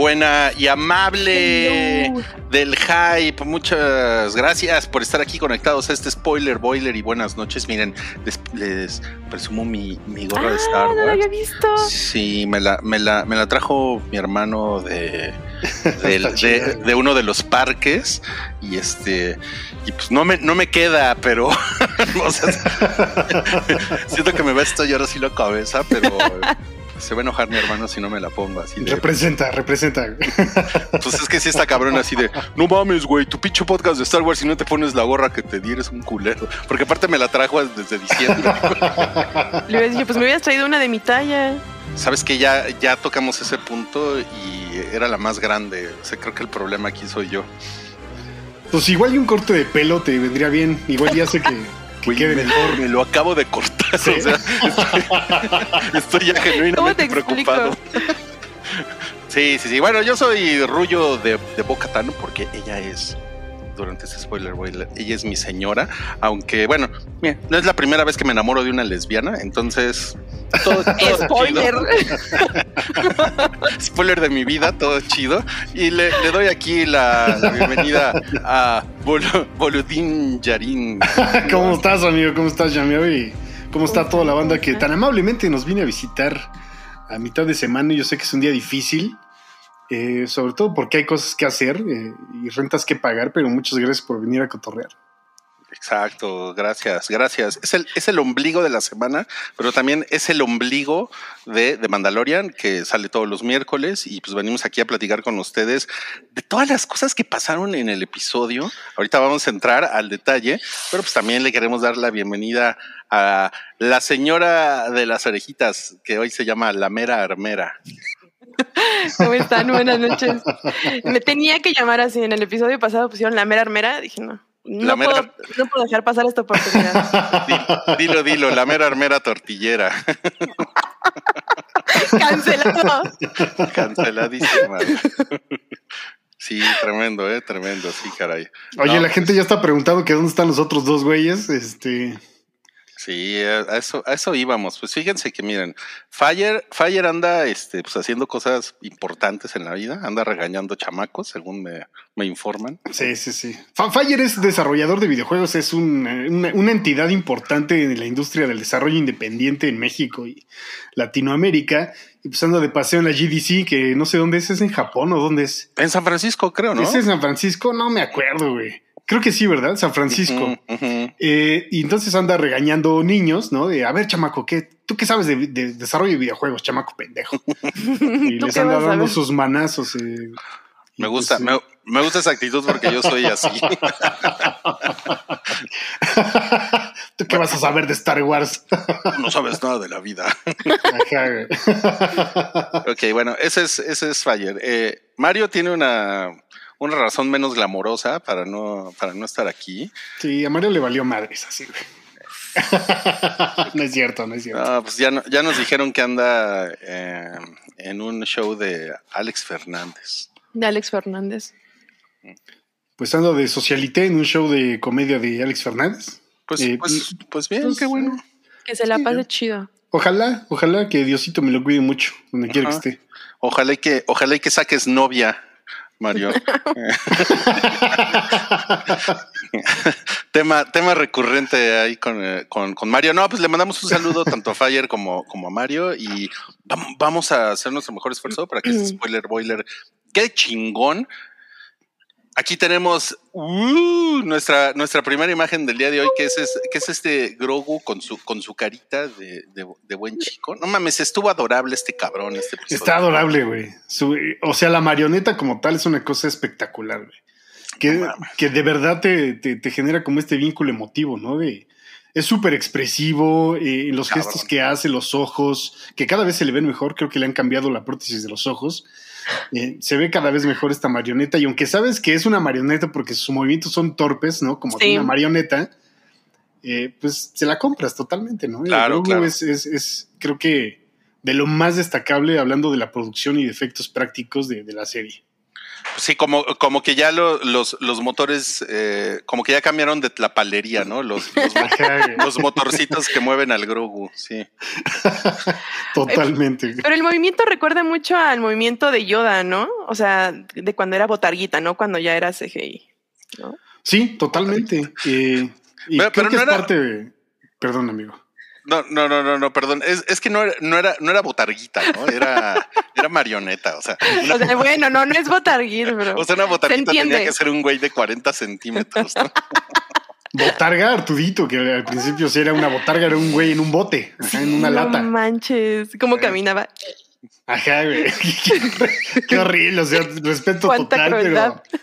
buena y amable del hype, muchas gracias por estar aquí conectados a este spoiler boiler y buenas noches. Miren, les, les presumo mi, mi gorra de Ah, Star no lo Wars. había visto. Sí, me la, me la, me la trajo mi hermano de, de, uno de los parques y este y pues no me, no me queda, pero o sea, siento que me va a estallar así la cabeza, pero se va a enojar mi hermano si no me la pongo así de, Representa, representa. pues es que sí está cabrón así de, no mames, güey, tu pinche podcast de Star Wars y no te pones la gorra que te di, eres un culero. Porque aparte me la trajo desde diciembre. Le hubiera dicho, pues me hubieras traído una de mi talla. Sabes que ya, ya tocamos ese punto y era la más grande. O sea, creo que el problema aquí soy yo. Pues igual y un corte de pelo te vendría bien. Igual ya sé que, que quede me, mejor. me lo acabo de cortar. Sí. O sea, estoy, estoy ya ¿Cómo te genuinamente preocupado. Sí, sí, sí. Bueno, yo soy Rullo de, de Boca Tano porque ella es, durante este spoiler, boiler, ella es mi señora. Aunque, bueno, mira, no es la primera vez que me enamoro de una lesbiana, entonces. Todo, todo Spoiler. chido. Spoiler de mi vida, todo chido. Y le, le doy aquí la, la bienvenida a Bol- Boludín Yarin. ¿Cómo estás, amigo? ¿Cómo estás, Yameo? Y cómo está toda la banda que tan amablemente nos viene a visitar a mitad de semana. Yo sé que es un día difícil, eh, sobre todo porque hay cosas que hacer eh, y rentas que pagar, pero muchas gracias por venir a cotorrear. Exacto, gracias, gracias. Es el, es el ombligo de la semana, pero también es el ombligo de, de Mandalorian, que sale todos los miércoles, y pues venimos aquí a platicar con ustedes de todas las cosas que pasaron en el episodio. Ahorita vamos a entrar al detalle, pero pues también le queremos dar la bienvenida a la señora de las orejitas, que hoy se llama La Mera Armera. ¿Cómo están? Buenas noches. Me tenía que llamar así. En el episodio pasado pusieron la mera armera. Dije, no. No, mera- puedo, no puedo dejar pasar esta oportunidad. Di- Dilo, dilo, la mera armera tortillera. Cancelado. Canceladísima. Sí, tremendo, eh, tremendo, sí, caray. Oye, No, la gente ya está preguntando que dónde están los otros dos güeyes. Este, Sí, a eso, a eso íbamos. Pues fíjense que miren, Fire, Fire anda este, pues haciendo cosas importantes en la vida, anda regañando chamacos, según me, me informan. Sí, sí, sí. Fire es desarrollador de videojuegos, es un, eh, una, una entidad importante en la industria del desarrollo independiente en México y Latinoamérica. Y pues anda de paseo en la GDC, que no sé dónde es, ¿es en Japón o dónde es? En San Francisco, creo, ¿no? ¿Es en San Francisco? No me acuerdo, güey. Creo que sí, ¿verdad? San Francisco. Eh, y entonces anda regañando niños, ¿no? De, a ver, chamaco, ¿qué? ¿tú qué sabes de, de desarrollo de videojuegos, chamaco pendejo? Y ¿Tú les anda dando sus manazos. eh. Me gusta, pues, me, me gusta esa actitud porque yo soy así. ¿Tú qué vas a saber de Star Wars? no sabes nada de la vida. Ok, bueno, ese es, ese es Fire. Eh, Mario tiene una, una razón menos glamorosa para no, para no estar aquí. Sí, a Mario le valió madres así, güey. no es cierto, no es cierto. Pues ya, no- ya nos dijeron que anda eh, en un show de Alex Fernández. De Alex Fernández. Pues ando de socialité en un show de comedia de Alex Fernández. Pues, Eh, pues, pues bien, pues, qué bueno. Que se la Sí, pase chido. Ojalá, ojalá que Diosito me lo cuide mucho, donde quiera que esté. Ojalá y que, ojalá y que saques novia, Mario. tema, tema recurrente ahí con, eh, con, con Mario. No, pues le mandamos un saludo tanto a Fire como, como a Mario y vam- vamos a hacer nuestro mejor esfuerzo para que este spoiler boiler quede chingón. Aquí tenemos uh, nuestra, nuestra primera imagen del día de hoy, que es, es- que es este Grogu con su, con su carita de, de- de buen chico. No mames, estuvo adorable este cabrón. Este episodio. Está adorable, güey. O sea, la marioneta como tal es una cosa espectacular, güey. Que, No que de verdad te, te- te genera como este vínculo emotivo, ¿no? De, es súper expresivo, eh, los Cabrón. gestos que hace, los ojos, que cada vez se le ven mejor, creo que le han cambiado la prótesis de los ojos. Eh, se ve cada vez mejor esta marioneta y aunque sabes que es una marioneta porque sus movimientos son torpes, ¿no? Como Sí. una marioneta, eh, pues se la compras totalmente, ¿no? Claro, claro. Es, es- es, creo que de lo más destacable hablando de la producción y de efectos prácticos de, de la serie. Sí, como, como que ya lo- los, los motores, eh, como que ya cambiaron de la palería, ¿no? Los, los, motorcitos que mueven al Grogu, sí. Totalmente. Pero el movimiento recuerda mucho al movimiento de Yoda, ¿no? O sea, de cuando era botarguita, ¿no? Cuando ya era CGI. ¿no? Sí, totalmente. Eh, y Pero- creo pero que no es era- parte de... Perdón, amigo. No, no, no, no, no, perdón. Es, es que no era, no era, no era botarguita, ¿no? Era, era marioneta. O sea, una, O sea, bueno, no, no es botarguita, pero. o sea, una se botarguita tenía que ser un güey de 40 centímetros, ¿no? Botarga, Artudito, que al principio sí era una botarga, era un güey en un bote, ajá, en una no lata. manches, cómo Eh. caminaba. Ajá, güey. Qué, qué horrible, o sea, respeto total, crueldad. pero,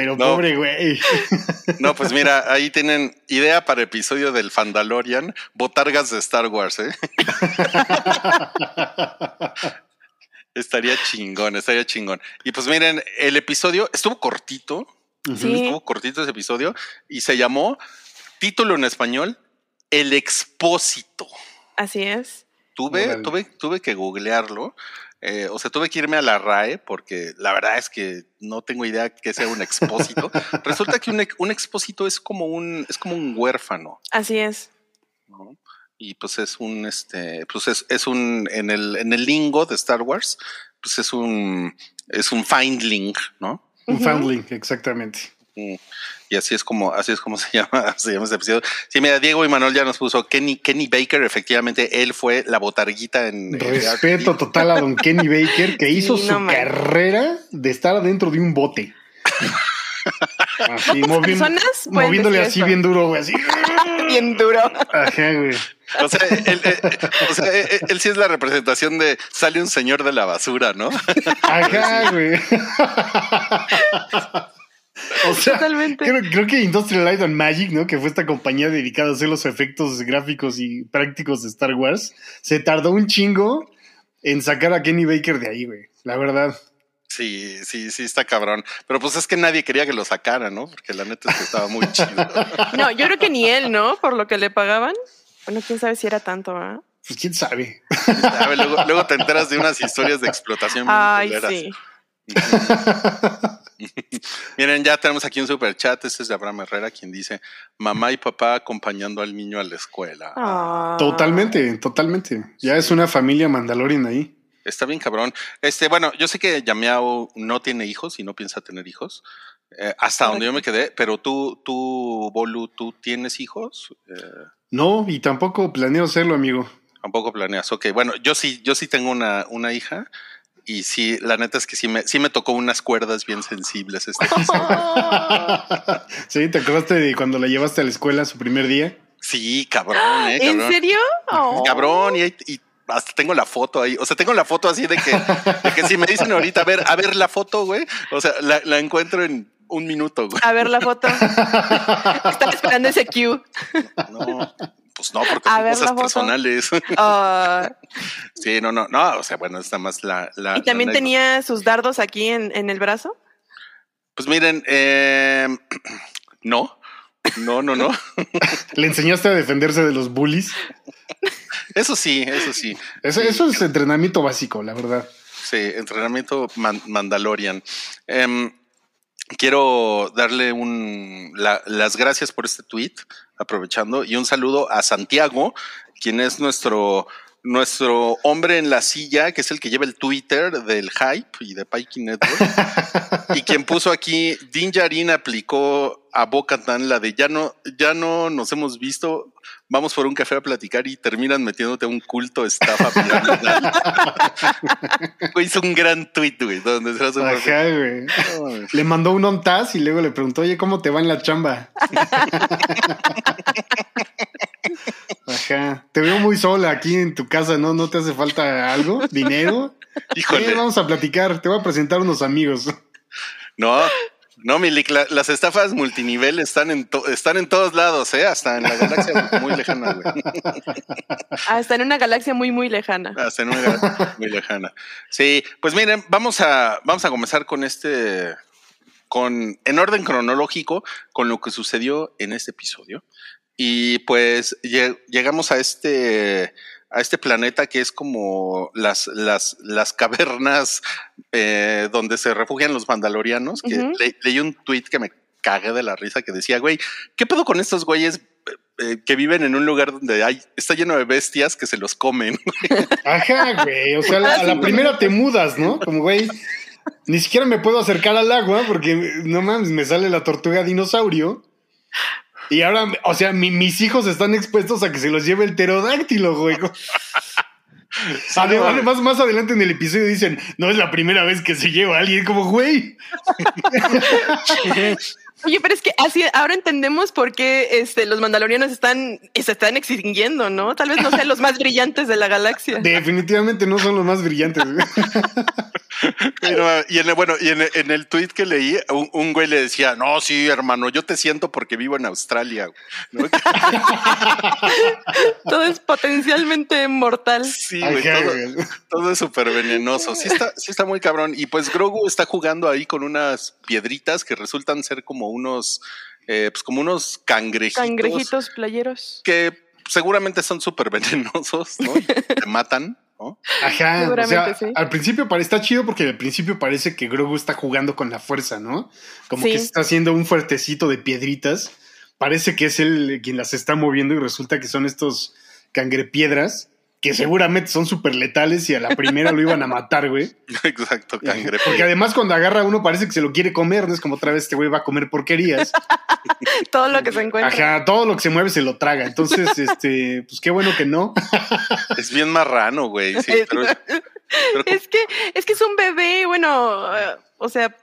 pero No. pobre güey. No, pues mira, ahí tienen idea para episodio del Fandalorian, botargas de Star Wars, ¿eh? estaría chingón, estaría chingón. Y pues miren, el episodio estuvo cortito, Sí. estuvo cortito ese episodio y se llamó, título en español, El Expósito. Así es. Tuve, tuve, tuve que googlearlo. Eh, o sea, tuve que irme a la RAE porque la verdad es que no tengo idea que sea un expósito. Resulta que un, un expósito es como un, es como un huérfano, Así es. ¿no? Y pues es un, este, pues es, es un, en el, en el lingo de Star Wars, pues es un, es un findling, ¿no? Un Ujú. foundling, exactamente. Y así es como, así es como se llama, se llama este episodio. Sí, mira, Diego y Manuel ya nos puso Kenny, Kenny Baker, efectivamente, él fue la botarguita en. en Respeto total a don Kenny Baker, que hizo Sí, su carrera de estar adentro de un bote. Así, movi- personas pueden moviéndole así eso. bien duro, güey, así. Bien duro. Ajá, güey. O sea, él, él- o sea, él- él sí es la representación de sale un señor de la basura, ¿no? Ajá, güey. O sea, Totalmente. creo, creo que Industrial Light and Magic, ¿no? Que fue esta compañía dedicada a hacer los efectos gráficos y prácticos de Star Wars, se tardó un chingo en sacar a Kenny Baker de ahí, güey. La verdad. Sí, sí, sí, está cabrón. Pero pues es que nadie quería que lo sacara, ¿no? Porque la neta es que estaba muy chido. No, yo creo que ni él, ¿no? Por lo que le pagaban. Bueno, quién sabe si era tanto, ¿ah? Pues quién sabe. A ver, luego, luego te enteras de unas historias de explotación. Ay, sí. Miren, ya tenemos aquí un super chat. Este es de Abraham Herrera, quien dice: Mamá y papá acompañando al niño a la escuela. Ah. Totalmente, totalmente. Ya es una familia Mandalorian ahí. Está bien, cabrón. Este, bueno, yo sé que Yamiao no tiene hijos y no piensa tener hijos. eh, hasta donde yo me quedé, pero tú, tú, Bolu, ¿tú tienes hijos? Eh, No, y tampoco planeo hacerlo, amigo. tampoco planeas. Ok, bueno, yo sí, yo sí tengo una, una hija y sí, la neta es que sí me, sí me tocó unas cuerdas bien sensibles este sí, ¿te acordaste de cuando la llevaste a la escuela su primer día? Sí, cabrón, eh, ¿En serio? Oh. Cabrón, y, y hasta tengo la foto ahí. O sea, tengo la foto así de que, de que si me dicen ahorita, a ver, a ver la foto, güey. O sea, la, la encuentro en un minuto, güey. A ver la foto. Estaba esperando ese cue. No, pues no, porque A son ver cosas personales. Ah, sí, no, no, no. O sea, bueno, está más la. la y también la tenía sus dardos aquí en, en el brazo. Pues miren, eh, no, no, no, no. ¿Le enseñaste a defenderse de los bullies? Eso sí, eso sí. Eso, eso es entrenamiento básico, la verdad. Sí, entrenamiento man- Mandalorian. Em, quiero darle un, la- las gracias por este tweet, aprovechando, y un saludo a Santiago, quien es nuestro, nuestro hombre en la silla, que es el que lleva el Twitter del Hype y de Pikey Network, y quien puso aquí, Din Djarin aplicó a Bo-Katan la de ya no, ya no nos hemos visto, vamos por un café a platicar y terminan metiéndote a un culto estafa. Güey, hizo un gran tweet, güey, donde se hace Ajá, güey. Le mandó un ONTAS y luego le preguntó, oye, ¿cómo te va en la chamba? Ajá. Te veo muy sola aquí en tu casa, ¿no? ¿No te hace falta algo? ¿Dinero? Híjole. Eh, vamos a platicar, te voy a presentar unos amigos. No, no, Milik, la- las estafas multinivel están en, to- están en todos lados, ¿eh? Hasta en la galaxia muy lejana, güey. Está en una galaxia muy, muy lejana. Hasta en una galaxia muy lejana. Sí, pues miren, vamos a, vamos a comenzar con este, con, en orden cronológico, con lo que sucedió en este episodio. Y pues lle- llegamos a este, a este planeta que es como las, las, las cavernas eh, donde se refugian los mandalorianos, que Ujú. le- leí un tweet que me cagué de la risa que decía, güey, ¿qué pedo con estos güeyes eh, que viven en un lugar donde hay, está lleno de bestias que se los comen? Ajá, güey. O sea, a la, a la primera te mudas, ¿no? Como, güey, ni siquiera me puedo acercar al agua porque no mames, me sale la tortuga dinosaurio. Y ahora, o sea, mi- mis hijos están expuestos a que se los lleve el pterodáctilo, güey. Además, además, más adelante en el episodio dicen, no es la primera vez que se lleva a alguien, como, güey. Oye, pero es que así ahora entendemos por qué este, los mandalorianos están, se están extinguiendo, ¿no? Tal vez no sean los más brillantes de la galaxia. Definitivamente no son los más brillantes. güey. Pero, y en el, bueno, y en el, en el tweet que leí, un, un güey le decía, no, sí, hermano, yo te siento porque vivo en Australia. güey", ¿no? Todo es potencialmente mortal. Sí, güey, Ajá, todo, güey. todo es súper venenoso. Sí está, sí está muy cabrón. Y pues Grogu está jugando ahí con unas piedritas que resultan ser como unos, eh, pues como unos cangrejitos, Cangrejitos playeros. que seguramente son súper venenosos, ¿no? Y te matan, ¿no? Ajá, o Seguramente sea, sí. al principio pare- está chido porque al principio parece que Grogu está jugando con la fuerza, ¿no? Como Sí. que está haciendo un fuertecito de piedritas. Parece que es él quien las está moviendo y resulta que son estos cangrepiedras que seguramente son súper letales y a la primera lo iban a matar, güey. Exacto, cangre. Porque además cuando agarra a uno parece que se lo quiere comer, ¿no? Es como otra vez este güey va a comer porquerías. Todo lo que se encuentra. Ajá, todo lo que se mueve se lo traga. Entonces, este, pues qué bueno que no. Es bien marrano, güey. Sí, pero, pero Es que, es que es un bebé, bueno, eh, o sea,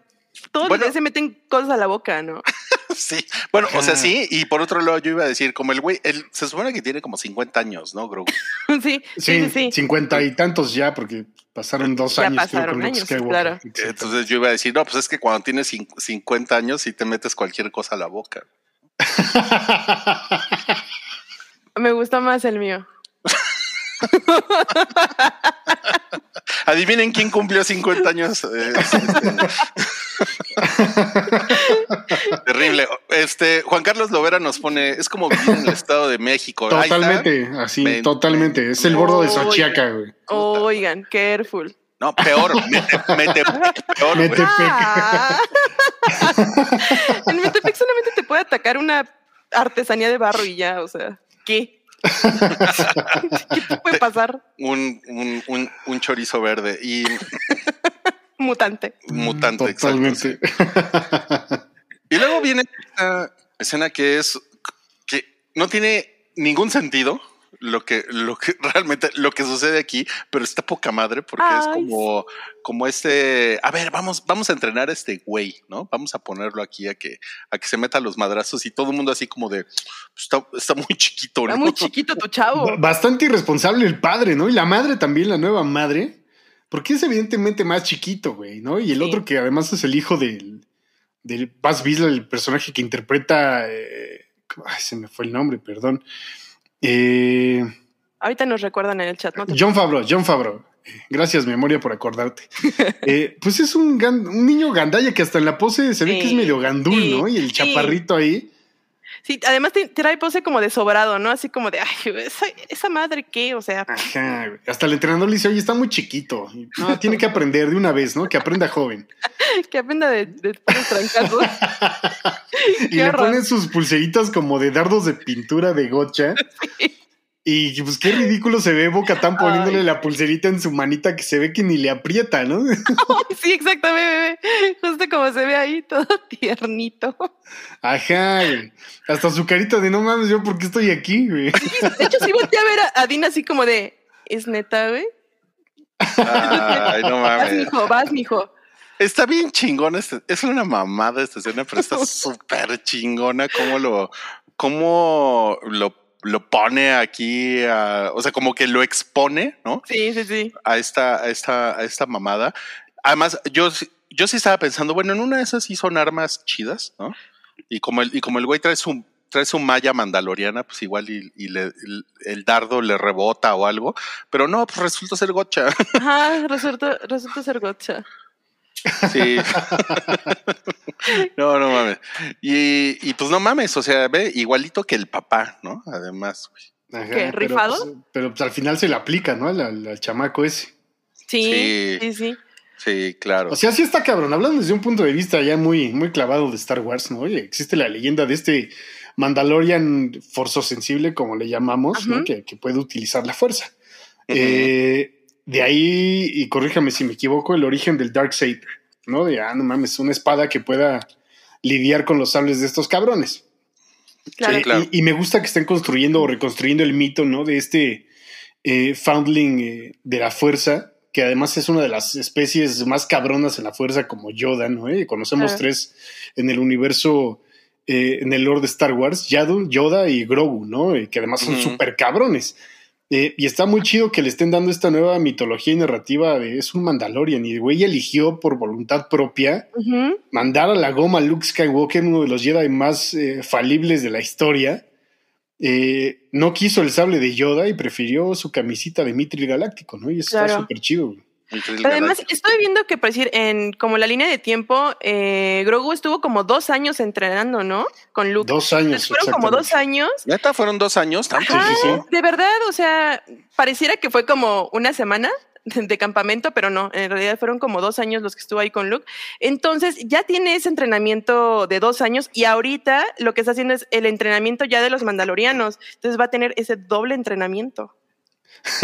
todos Bueno. los se meten cosas a la boca, ¿no? Sí, bueno, o sea, sí, y por otro lado yo iba a decir, como el güey, él se supone que tiene como 50 años, ¿no, Grogu? sí, sí, Sí, sí, sí. cincuenta y tantos ya, porque pasaron dos Ya años. creo, pasaron con años, Skywalker. claro. Entonces yo iba a decir, no, pues es que cuando tienes cin- 50 años sí te metes cualquier cosa a la boca. Me gusta más el mío. Adivinen quién cumplió 50 años. eh. Terrible. Este, Juan Carlos Lovera nos pone, es como vivir en el Estado de México. Totalmente, así, Ven- totalmente. Es el bordo de. Xochiaca, güey. Oigan, careful. No, peor, mete, mete peor. güey. Mete- Ah. en Metepec solamente te puede atacar una artesanía de barro y ya, o sea, ¿qué? ¿Qué te puede pasar? Un, un, un, un chorizo verde y Mutante. mutante. exacto, Totalmente. Y luego viene esta escena que es que no tiene ningún sentido lo que, lo que realmente lo que sucede aquí, pero está poca madre porque es como, como este, a ver, vamos, vamos a entrenar a este güey, ¿no? Vamos a ponerlo aquí a que, a que se meta los madrazos y todo el mundo así como de está, está muy chiquito, ¿no? Está muy chiquito tu chavo. Ba- Bastante irresponsable el padre, ¿no? Y la madre también, la nueva madre. Porque es evidentemente más chiquito, güey, ¿no? Y el Sí. otro que además es el hijo del, del Buzz Bisla, el personaje que interpreta. eh, ay, se me fue el nombre, perdón. Eh, Ahorita nos recuerdan en el chat, ¿no? John Favreau, John Favreau. Eh, Gracias, memoria, por acordarte. Eh, pues es un, gan- un niño gandalla que hasta en la pose se ve Sí, que es medio gandul, sí, ¿no? Y el chaparrito ahí. Sí, además te- trae pose como de sobrado, ¿no? Así como de, ay, esa, esa madre qué, o sea, Ajá, hasta el entrenador le dice, oye, está muy chiquito. No, tiene que aprender de una vez, ¿no? Que aprenda joven. que aprenda de, de trancazos. Y le horror. ponen sus pulseritas como de dardos de pintura de gocha. Y pues qué ridículo se ve Boca tan poniéndole Ay. la pulserita en su manita que se ve que ni le aprieta, ¿no? sí, exactamente, bebé. Justo como se ve ahí, todo tiernito. Ajá, güey. Hasta su carita de no mames, yo por qué estoy aquí, güey. De hecho, sí volteé a ver a, a Dina así como de, ¿es neta, güey? Ay, no Vas, mames. mijo, vas, mijo. Está bien chingona, este- es una mamada esta escena, pero está súper chingona cómo lo, cómo lo, lo pone aquí, a- o sea, como que lo expone, ¿no? Sí, sí, sí. A esta, a esta, a esta mamada. Además, yo, sí- yo sí estaba pensando, bueno, en una de esas sí son armas chidas, ¿no? Y como el, y como el güey trae su, trae su malla mandaloriana, pues igual y, y le- el, el dardo le rebota o algo, pero no, pues resulta ser gocha. Ajá, resulta, resulta ser gotcha. Sí. no, no mames. Y, y pues no mames, o sea, ve igualito que el papá, ¿no? Además, güey. Ajá, ¿Qué, pero, rifado? pues, Pero, pues, al final se le aplica, ¿no? Al, al- al chamaco ese. Sí, Sí. sí, sí. Sí, claro. O sea, sí está cabrón. Hablando desde un punto de vista ya muy, muy clavado de Star Wars, ¿no? Oye, existe la leyenda de este Mandalorian forzosensible, como le llamamos, ¿no? Que, que puede utilizar la fuerza. Eh, de ahí, y corríjame si me equivoco, el origen del Dark Saber, ¿no? De, ah, no mames, una espada que pueda lidiar con los sables de estos cabrones. Claro. Eh, claro. y, y me gusta que estén construyendo o reconstruyendo el mito, ¿no? De este eh, foundling eh, de la fuerza, que además es una de las especies más cabronas en la fuerza, como Yoda, ¿no? Eh, Conocemos Claro. tres en el universo, en el lore de Star Wars, Yaddle, Yoda y Grogu, ¿no? Eh, que además son Ujú. súper cabrones. Eh, y está muy chido que le estén dando esta nueva mitología y narrativa de es un Mandalorian y el güey eligió por voluntad propia mandar a la goma a Luke Skywalker, uno de los Jedi más eh, falibles de la historia. Eh, no quiso el sable de Yoda y prefirió su camisita de Mitril Galáctico, ¿no? Y eso está Claro. súper chido. güey. Además, estoy viendo que, por decir, en como la línea de tiempo, eh, Grogu estuvo como dos años entrenando, ¿no? Con Luke. Dos años. Entonces, fueron como dos años. Neta, fueron dos años, tanto. Ajá, sí, sí. de verdad, o sea, pareciera que fue como una semana de campamento, pero no, en realidad fueron como dos años los que estuvo ahí con Luke. Entonces ya tiene ese entrenamiento de dos años y ahorita lo que está haciendo es el entrenamiento ya de los mandalorianos. Entonces va a tener ese doble entrenamiento.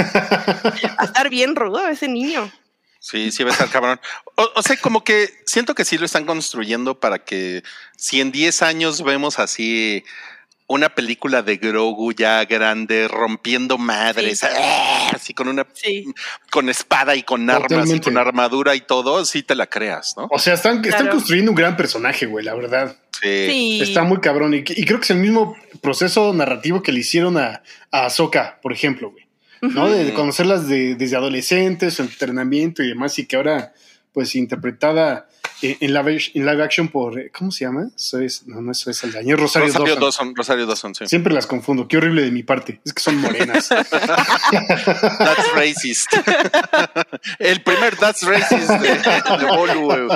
Va a estar bien rudo ese niño. Sí, sí va a estar cabrón. O, o sea, como que siento que sí lo están construyendo para que si en 10 años vemos así una película de Grogu ya grande, rompiendo madres, Sí. ¡ah! así con una Sí. con espada y con armas y con armadura y todo, sí te la creas, ¿no? O sea, están, están Claro. construyendo un gran personaje, güey, la verdad. Sí. Sí. Está muy cabrón. Y, y creo que es el mismo proceso narrativo que le hicieron a, a Ahsoka, por ejemplo, güey. ¿No? De, de conocerlas de- desde adolescentes, su entrenamiento y demás, y que ahora, pues, interpretada eh, en, live, en live action por, eh, ¿cómo se llama? Eso es, no, no es Zoe Saldaña, es Rosario, Rosario Dawson. Dawson, Rosario Dawson, sí. Siempre las confundo, qué horrible de mi parte, es que son morenas. That's racist. el primer That's racist de, de Bolu eh,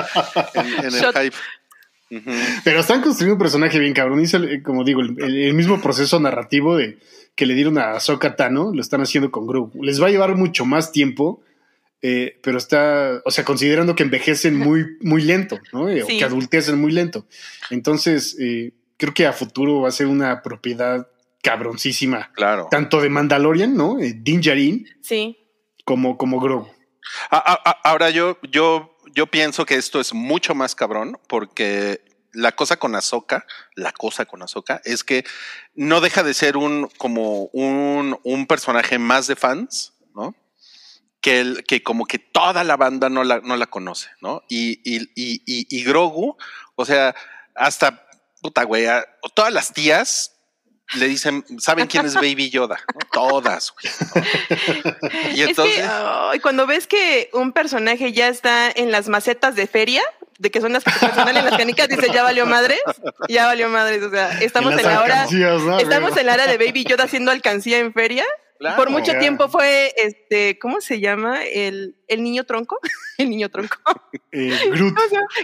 en, en el hype. Pero están construyendo un personaje bien cabrón, y es el- como digo, el, el- el mismo proceso narrativo de que le dieron a Ahsoka Tano, lo están haciendo con Grogu. Les va a llevar mucho más tiempo, eh, pero está, o sea, considerando que envejecen muy, muy lento, ¿no? Eh, O que adultecen muy lento. Entonces, eh, creo que a futuro va a ser una propiedad cabroncísima, Claro. tanto de Mandalorian, ¿no? Eh, Din Djarin, Sí. como, como Grogu. A- a- a- Ahora yo, yo, yo pienso que esto es mucho más cabrón porque la cosa con Ahsoka, la cosa con Ahsoka, es que no deja de ser un como un, un personaje más de fans, ¿no? Que, el, que como que toda la banda no la, no la conoce, ¿no? Y, y, y, y, Grogu, o sea, hasta puta güey, todas las tías le dicen, ¿saben quién es Baby Yoda? ¿no? Todas, güey. ¿no? Y entonces. Es que cuando ves que un personaje ya está en las macetas de feria, de que son las que personal en las canicas, dices, ya valió madres, ya valió madres. O sea, estamos En la hora, estamos en la hora de Baby Yoda haciendo alcancía en feria. Claro. Por mucho tiempo fue, este, ¿cómo se llama? El, el niño tronco. el niño tronco. Eh,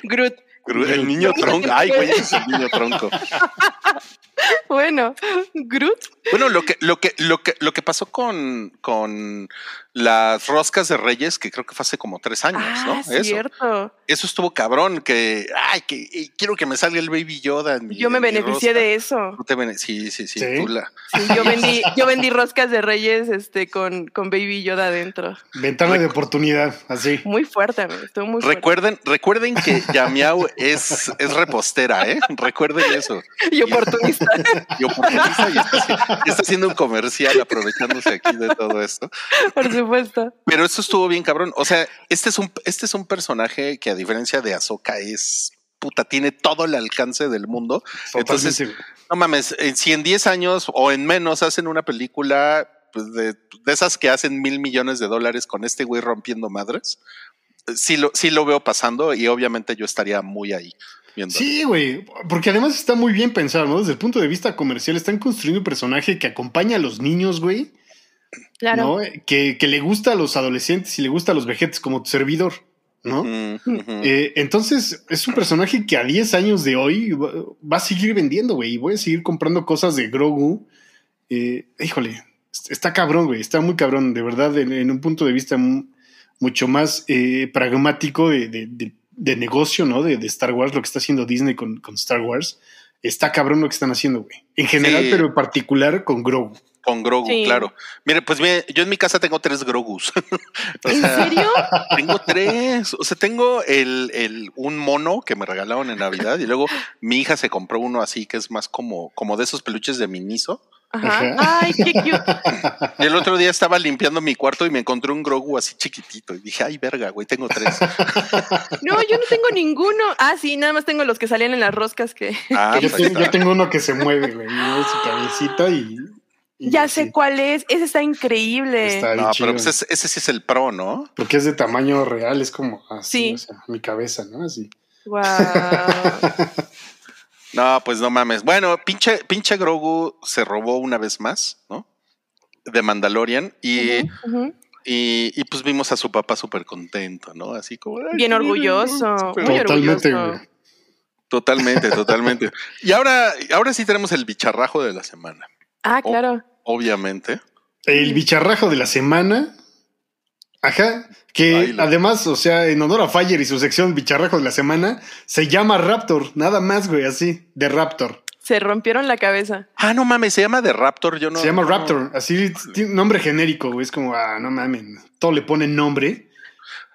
Groot. ¿Cómo se El niño tronco. Ay, güey, ese es el niño tronco. Bueno, Groot. Bueno, lo que, lo que, lo que, lo que pasó con, con las roscas de Reyes, que creo que fue hace como tres años, Ah, ¿no? Eso. cierto. Eso estuvo cabrón, que, ay, que quiero que me salga el baby Yoda. en mi- Yo me en beneficié de eso. Tú te bene- sí, sí, sí, ¿Sí? tú la- Sí, yo vendí, yo vendí roscas de reyes este, con, con Baby Yoda adentro. Ventana de oportunidad, así. Muy fuerte, amigo, estuvo muy fuerte. Recuerden, recuerden que Yamiau es, es repostera, ¿eh? Recuerden eso. Y oportunista. Y oportunista y está, haci- y está haciendo un comercial aprovechándose aquí de todo esto. Por supuesto. Pero esto estuvo bien cabrón. O sea, este es un, este es un personaje que a diferencia de Ahsoka es puta, tiene todo el alcance del mundo. Entonces, no mames, si en 10 años o en menos hacen una película pues, de, de esas que hacen mil millones de dólares con este güey rompiendo madres, eh, sí lo, sí lo veo pasando y obviamente yo estaría muy ahí viendo. Sí, güey, porque además está muy bien pensado, ¿no? Desde el punto de vista comercial, están construyendo un personaje que acompaña a los niños, güey, Claro. ¿no? Que, que le gusta a los adolescentes y le gusta a los vejetes como tu servidor, ¿no? Eh, entonces, es un personaje que a 10 años de hoy va, va a seguir vendiendo, güey, y voy a seguir comprando cosas de Grogu. Eh, híjole, Está cabrón, güey. Está muy cabrón, de verdad, en, en un punto de vista mu- mucho más eh, pragmático de, de- de- de negocio, ¿no? De, de Star Wars, lo que está haciendo Disney con, con Star Wars. Está cabrón lo que están haciendo, güey. En general, Sí. pero en particular con Grogu. Con Grogu, Sí. claro. Mire, pues mire, yo en mi casa tengo tres Grogus. O ¿En serio? Tengo tres. O sea, tengo el, el, un mono que me regalaron en Navidad y luego mi hija se compró uno así que es más como, como de esos peluches de Miniso. Ajá. Ay, qué cute. El otro día estaba limpiando mi cuarto y me encontré un Grogu así chiquitito y dije, ay, verga, güey, tengo tres. No, yo no tengo ninguno. Ah, sí, nada más tengo los que salían en las roscas que. Ah, yo, pues tengo, yo tengo uno que se mueve, güey. ¿no? Su cabecita y. y Ya así. sé cuál es. Ese está increíble. Está No, chido. pero pues ese, ese sí es el pro, ¿no? Porque es de tamaño real, es como así, Sí. o sea, mi cabeza, ¿no? Así. Wow. No, pues no mames. Bueno, pinche, pinche Grogu se robó una vez más, ¿no? De Mandalorian y, y, y, pues vimos a su papá súper contento, ¿no? Así como... "Ay, Bien mira, orgulloso. Muy Totalmente, orgulloso. güey. Totalmente, totalmente. Y ahora, ahora sí tenemos el bicharrajo de la semana, Ah, claro. obviamente. El bicharrajo de la semana. Ajá. Que además, o sea, en honor a Fire y su sección bicharrajo de la semana, se llama Raptor. Nada más, güey, así, de Raptor. Se rompieron la cabeza. Ah, no mames, se llama The Raptor, yo no. se llama no- Raptor. Así, tiene nombre genérico, güey. Es como, ah, no mames. Todo le ponen nombre.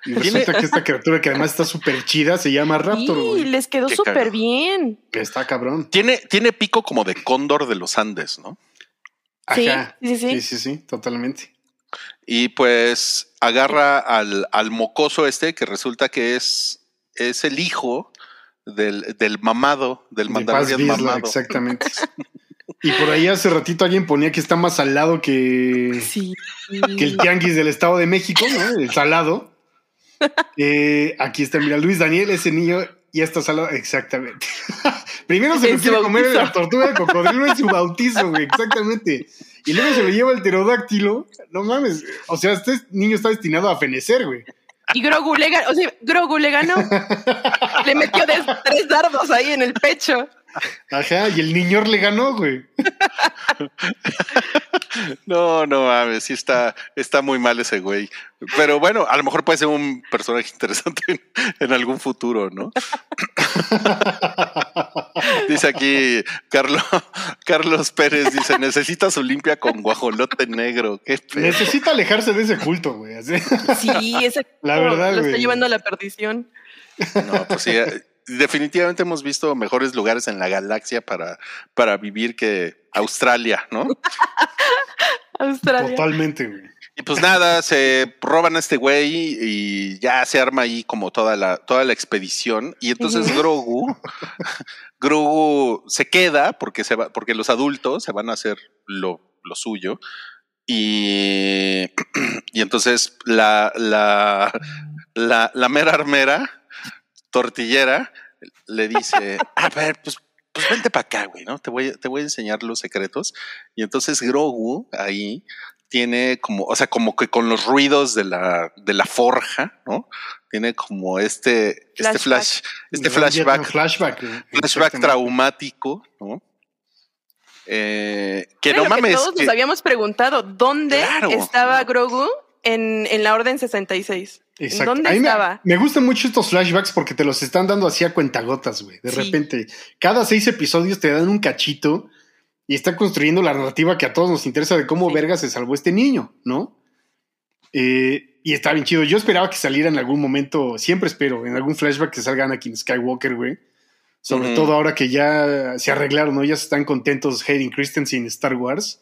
Y resulta que esta criatura que además está súper chida se llama Raptor, Y güey. les quedó súper bien. Está cabrón. Tiene, tiene pico como de cóndor de los Andes, ¿no? Sí, Ajá. sí, sí, sí. Sí, sí, sí, totalmente. Y pues agarra al, al mocoso este que resulta que es, es el hijo del, del mamado, del Mandalorian mamado. exactamente. Y por ahí hace ratito alguien ponía que está más salado que, Sí. que el tianguis del Estado de México, ¿no? El salado. Eh, aquí está, mira, Luis Daniel, ese niño ya está salado, exactamente. Primero se lo quiere comer la tortuga de cocodrilo en su bautizo, güey, exactamente. Y luego se lo lleva el pterodáctilo. No mames, o sea, este niño está destinado a fenecer, güey. Y Grogu le ganó, o sea, Grogu le ganó. le metió tres dardos ahí en el pecho. Ajá, y el niñor le ganó, güey. No, no mames, sí está, está muy mal ese güey. Pero bueno, a lo mejor puede ser un personaje interesante en, en algún futuro, ¿no? dice aquí Carlos, Carlos Pérez, dice, necesita su limpia con guajolote negro. Qué. Necesita alejarse de ese culto, güey. así. Sí, ese La lo- verdad, lo está güey. llevando a la perdición. No, pues sí, definitivamente hemos visto mejores lugares en la galaxia para, para vivir que Australia, ¿no? Australia. Totalmente, güey. Y pues nada, se roban a este güey y ya se arma ahí como toda la, toda la expedición. Y entonces Grogu, Grogu se queda porque se va, porque los adultos se van a hacer lo, lo suyo. Y, y entonces la, la, la, la mera armera, tortillera, le dice, a ver, pues, pues vente para acá, güey, ¿no? Te voy, te voy a enseñar los secretos. Y entonces Grogu ahí tiene como, o sea, como que con los ruidos de la, de la forja, ¿no? Tiene como este, este Flashback. flash, este flashback, Flashback, flashback traumático, ¿no? Eh, que no que mames. todos que- nos habíamos preguntado, ¿dónde Claro. estaba Grogu en, en la Orden 66? ¿En Exacto. ¿Dónde me- estaba? Me, gustan mucho estos flashbacks porque te los están dando así a cuentagotas, güey. De Sí. repente, cada seis episodios te dan un cachito y está construyendo la narrativa que a todos nos interesa de cómo Sí. verga se salvó este niño, ¿no? Eh, y está bien chido. Yo esperaba que saliera en algún momento, siempre espero, en algún flashback que salga Anakin Skywalker, güey. Sobre todo ahora que ya se arreglaron, ¿no? Ya están contentos Hayden Christensen en Star Wars.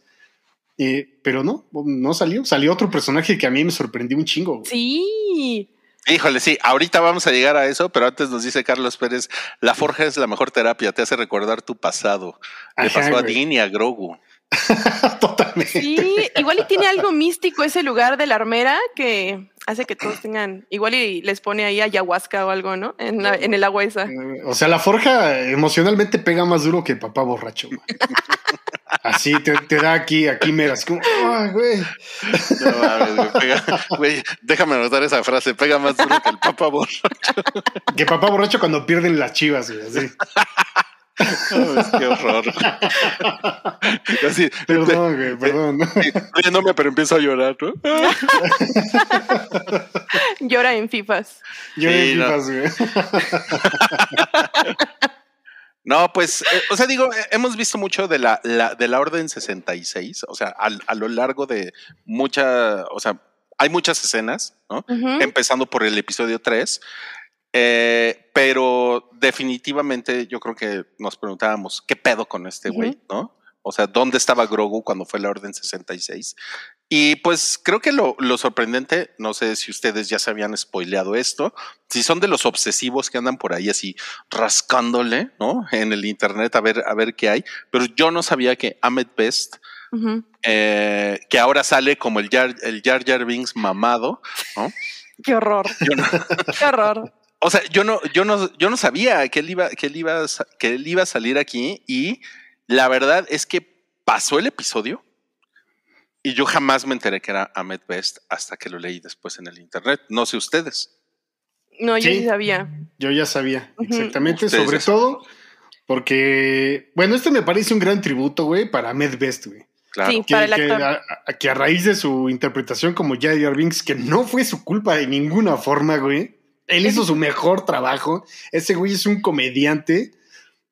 Eh, pero no, no salió. Salió otro personaje que a mí me sorprendió un chingo. güey. Sí. Híjole, sí, ahorita vamos a llegar a eso, pero antes nos dice Carlos Pérez, la forja es la mejor terapia, te hace recordar tu pasado. Le Ajá, pasó a. Dean y a Grogu. Totalmente. Sí, igual y tiene algo místico ese lugar de la armera que hace que todos tengan, igual y les pone ahí ayahuasca o algo, ¿no? En, la- en el agua esa. Eh, O sea, la forja emocionalmente pega más duro que papá borracho. Así te, te da aquí, aquí meras como, "Ay, güey. No mames, güey, pega- güey, déjame anotar esa frase, pega más duro que el papa borracho. Que papá borracho cuando pierden las chivas, güey. así. qué horror. Así, Perdón, güey, perdón. riéndome, pero empiezo a llorar, ¿no? Llora en FIFAs. Yo Sí, de no. pipas, güey. No, pues, eh, o sea, digo, eh, hemos visto mucho de la, la- de la Orden 66, o sea, al- a, lo largo de mucha, o sea, hay muchas escenas, ¿no? Empezando por el episodio 3, eh, pero definitivamente yo creo que nos preguntábamos, ¿qué pedo con este güey, no? O sea, ¿dónde estaba Grogu cuando fue la Orden 66? Y pues creo que lo, lo sorprendente, no sé si ustedes ya se habían spoileado esto, si son de los obsesivos que andan por ahí así rascándole, ¿no? En el internet a ver, a ver qué hay, pero yo no sabía que Ahmed Best, eh, que ahora sale como el Jar, el Jar Jar Binks mamado, ¿no? Qué horror. No, Qué horror. o sea, yo no, yo no, yo no sabía que él iba, que él iba, que él iba a salir aquí y la verdad es que pasó el episodio y yo jamás me enteré que era Ahmed Best hasta que lo leí después en el internet. No sé ustedes. No, yo Sí. sí sabía. Yo ya sabía, exactamente, sobre ya todo porque, bueno, este me parece un gran tributo, güey, para Ahmed Best, güey. Claro. Sí. Que, Para el que actor. a- que a raíz de su interpretación como Jar Jar Binks, que no fue su culpa de ninguna forma, güey. Él hizo su mejor trabajo. Ese güey es un comediante.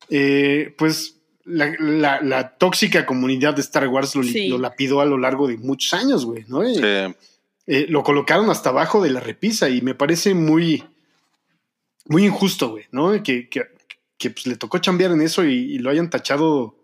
Eh, pues la, la- la tóxica comunidad de Star Wars lo, Sí. lo lapidó a lo largo de muchos años, güey, ¿no? Eh, Sí. eh, lo colocaron hasta abajo de la repisa y me parece muy, muy injusto, güey, ¿no? Que, que, que, pues, le tocó chambear en eso y, y lo hayan tachado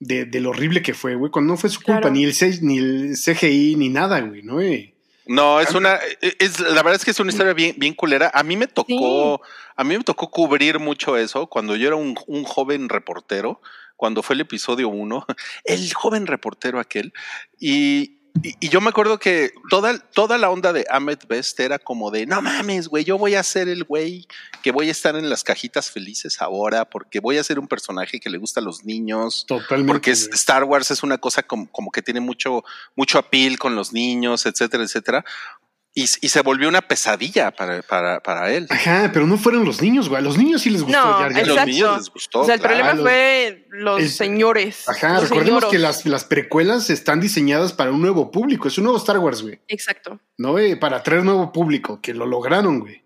de, de lo horrible que fue, güey, cuando no fue su culpa, Claro. ni, el C- ni el CGI, ni nada, güey, ¿no? Eh, No, es una, es, la verdad es que es una historia bien, bien culera. A mí me tocó, a mí me tocó cubrir mucho eso cuando yo era un, un joven reportero, cuando fue el episodio uno, el joven reportero aquel, y, y, y yo me acuerdo que toda, toda la onda de Ahmed Best era como de, no mames, güey, yo voy a ser el güey que voy a estar en las cajitas felices ahora, porque voy a ser un personaje que le gusta a los niños, totalmente. porque es-. Star Wars es una cosa como, como que tiene mucho, mucho appeal con los niños, etcétera, etcétera. Y, y se volvió una pesadilla para, para, para él. Ajá, pero no fueron los niños, güey. A los niños sí les gustó No, Jar Jar A los niños les gustó. O sea, el claro. problema fue los señores. Ajá, los recordemos señoros. que las, las precuelas están diseñadas para un nuevo público. Es un nuevo Star Wars, güey. Exacto. ¿no? Eh, para traer nuevo público, que lo lograron, güey.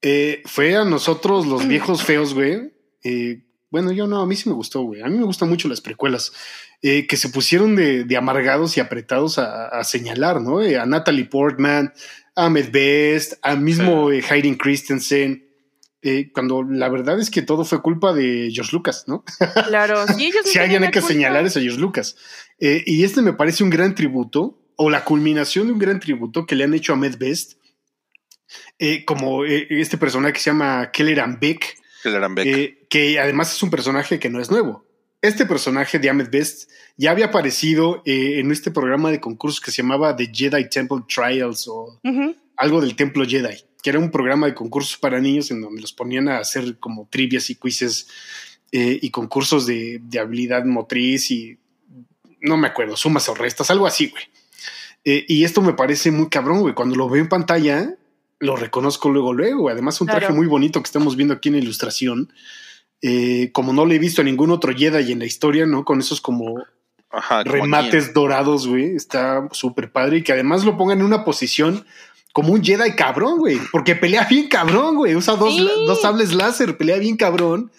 Eh, fue a nosotros los viejos feos, güey. Eh, bueno, yo no, a mí sí me gustó, güey. A mí me gustan mucho las precuelas. eh, que se pusieron de, de amargados y apretados a, a señalar, ¿no? Eh, a Natalie Portman, Ahmed Best, a mismo eh, Hayden Christensen. eh, cuando la verdad es que todo fue culpa de George Lucas, ¿no? Claro. Sí, ellos si alguien hay que culpa. señalar es a George Lucas. Eh, y este me parece un gran tributo, o la culminación de un gran tributo que le han hecho a Med Best, eh, como eh, este personaje que se llama Kelleran Beck, Kelleran Beck. eh, que además es un personaje que no es nuevo. Este personaje de Ahmed Best ya había aparecido eh, en este programa de concursos que se llamaba The Jedi Temple Trials o algo del Templo Jedi, que era un programa de concursos para niños en donde los ponían a hacer como trivias y quizzes eh, y concursos de, de habilidad motriz y no me acuerdo, sumas o restas, algo así, güey. Eh, y esto me parece muy cabrón, güey. Cuando lo veo en pantalla, lo reconozco luego, luego. Además, un traje Claro. muy bonito que estamos viendo aquí en la ilustración. Eh, como no le he visto a ningún otro Jedi en la historia, ¿no? Con esos como Ajá, remates dorados, güey. Está súper padre. Y que además lo pongan en una posición como un Jedi cabrón, güey. Porque pelea bien cabrón, güey. Usa dos, Sí. dos sables láser, pelea bien cabrón.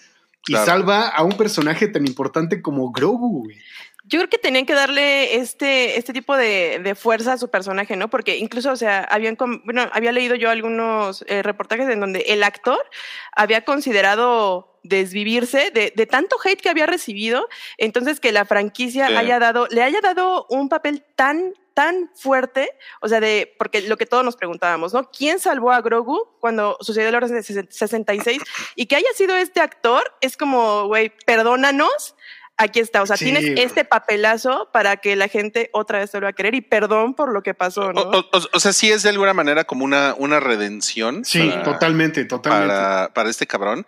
Y Claro. salva a un personaje tan importante como Grogu, güey. Yo creo que tenían que darle este, este tipo de, de fuerza a su personaje, ¿no? Porque incluso, o sea, habían, bueno, había leído yo algunos eh, reportajes en donde el actor había considerado desvivirse de, de tanto hate que había recibido, entonces que la franquicia Sí. haya dado, le haya dado un papel tan tan fuerte, o sea, de, porque lo que todos nos preguntábamos, ¿no? ¿Quién salvó a Grogu cuando sucedió el orden de 66? Y que haya sido este actor, es como, güey, perdónanos, aquí está, o sea, Sí, tienes este papelazo para que la gente otra vez te lo va a querer y perdón por lo que pasó, ¿no? O, o- o sea, sí es de alguna manera como una, una redención. Sí, para- totalmente, totalmente. para, para este cabrón.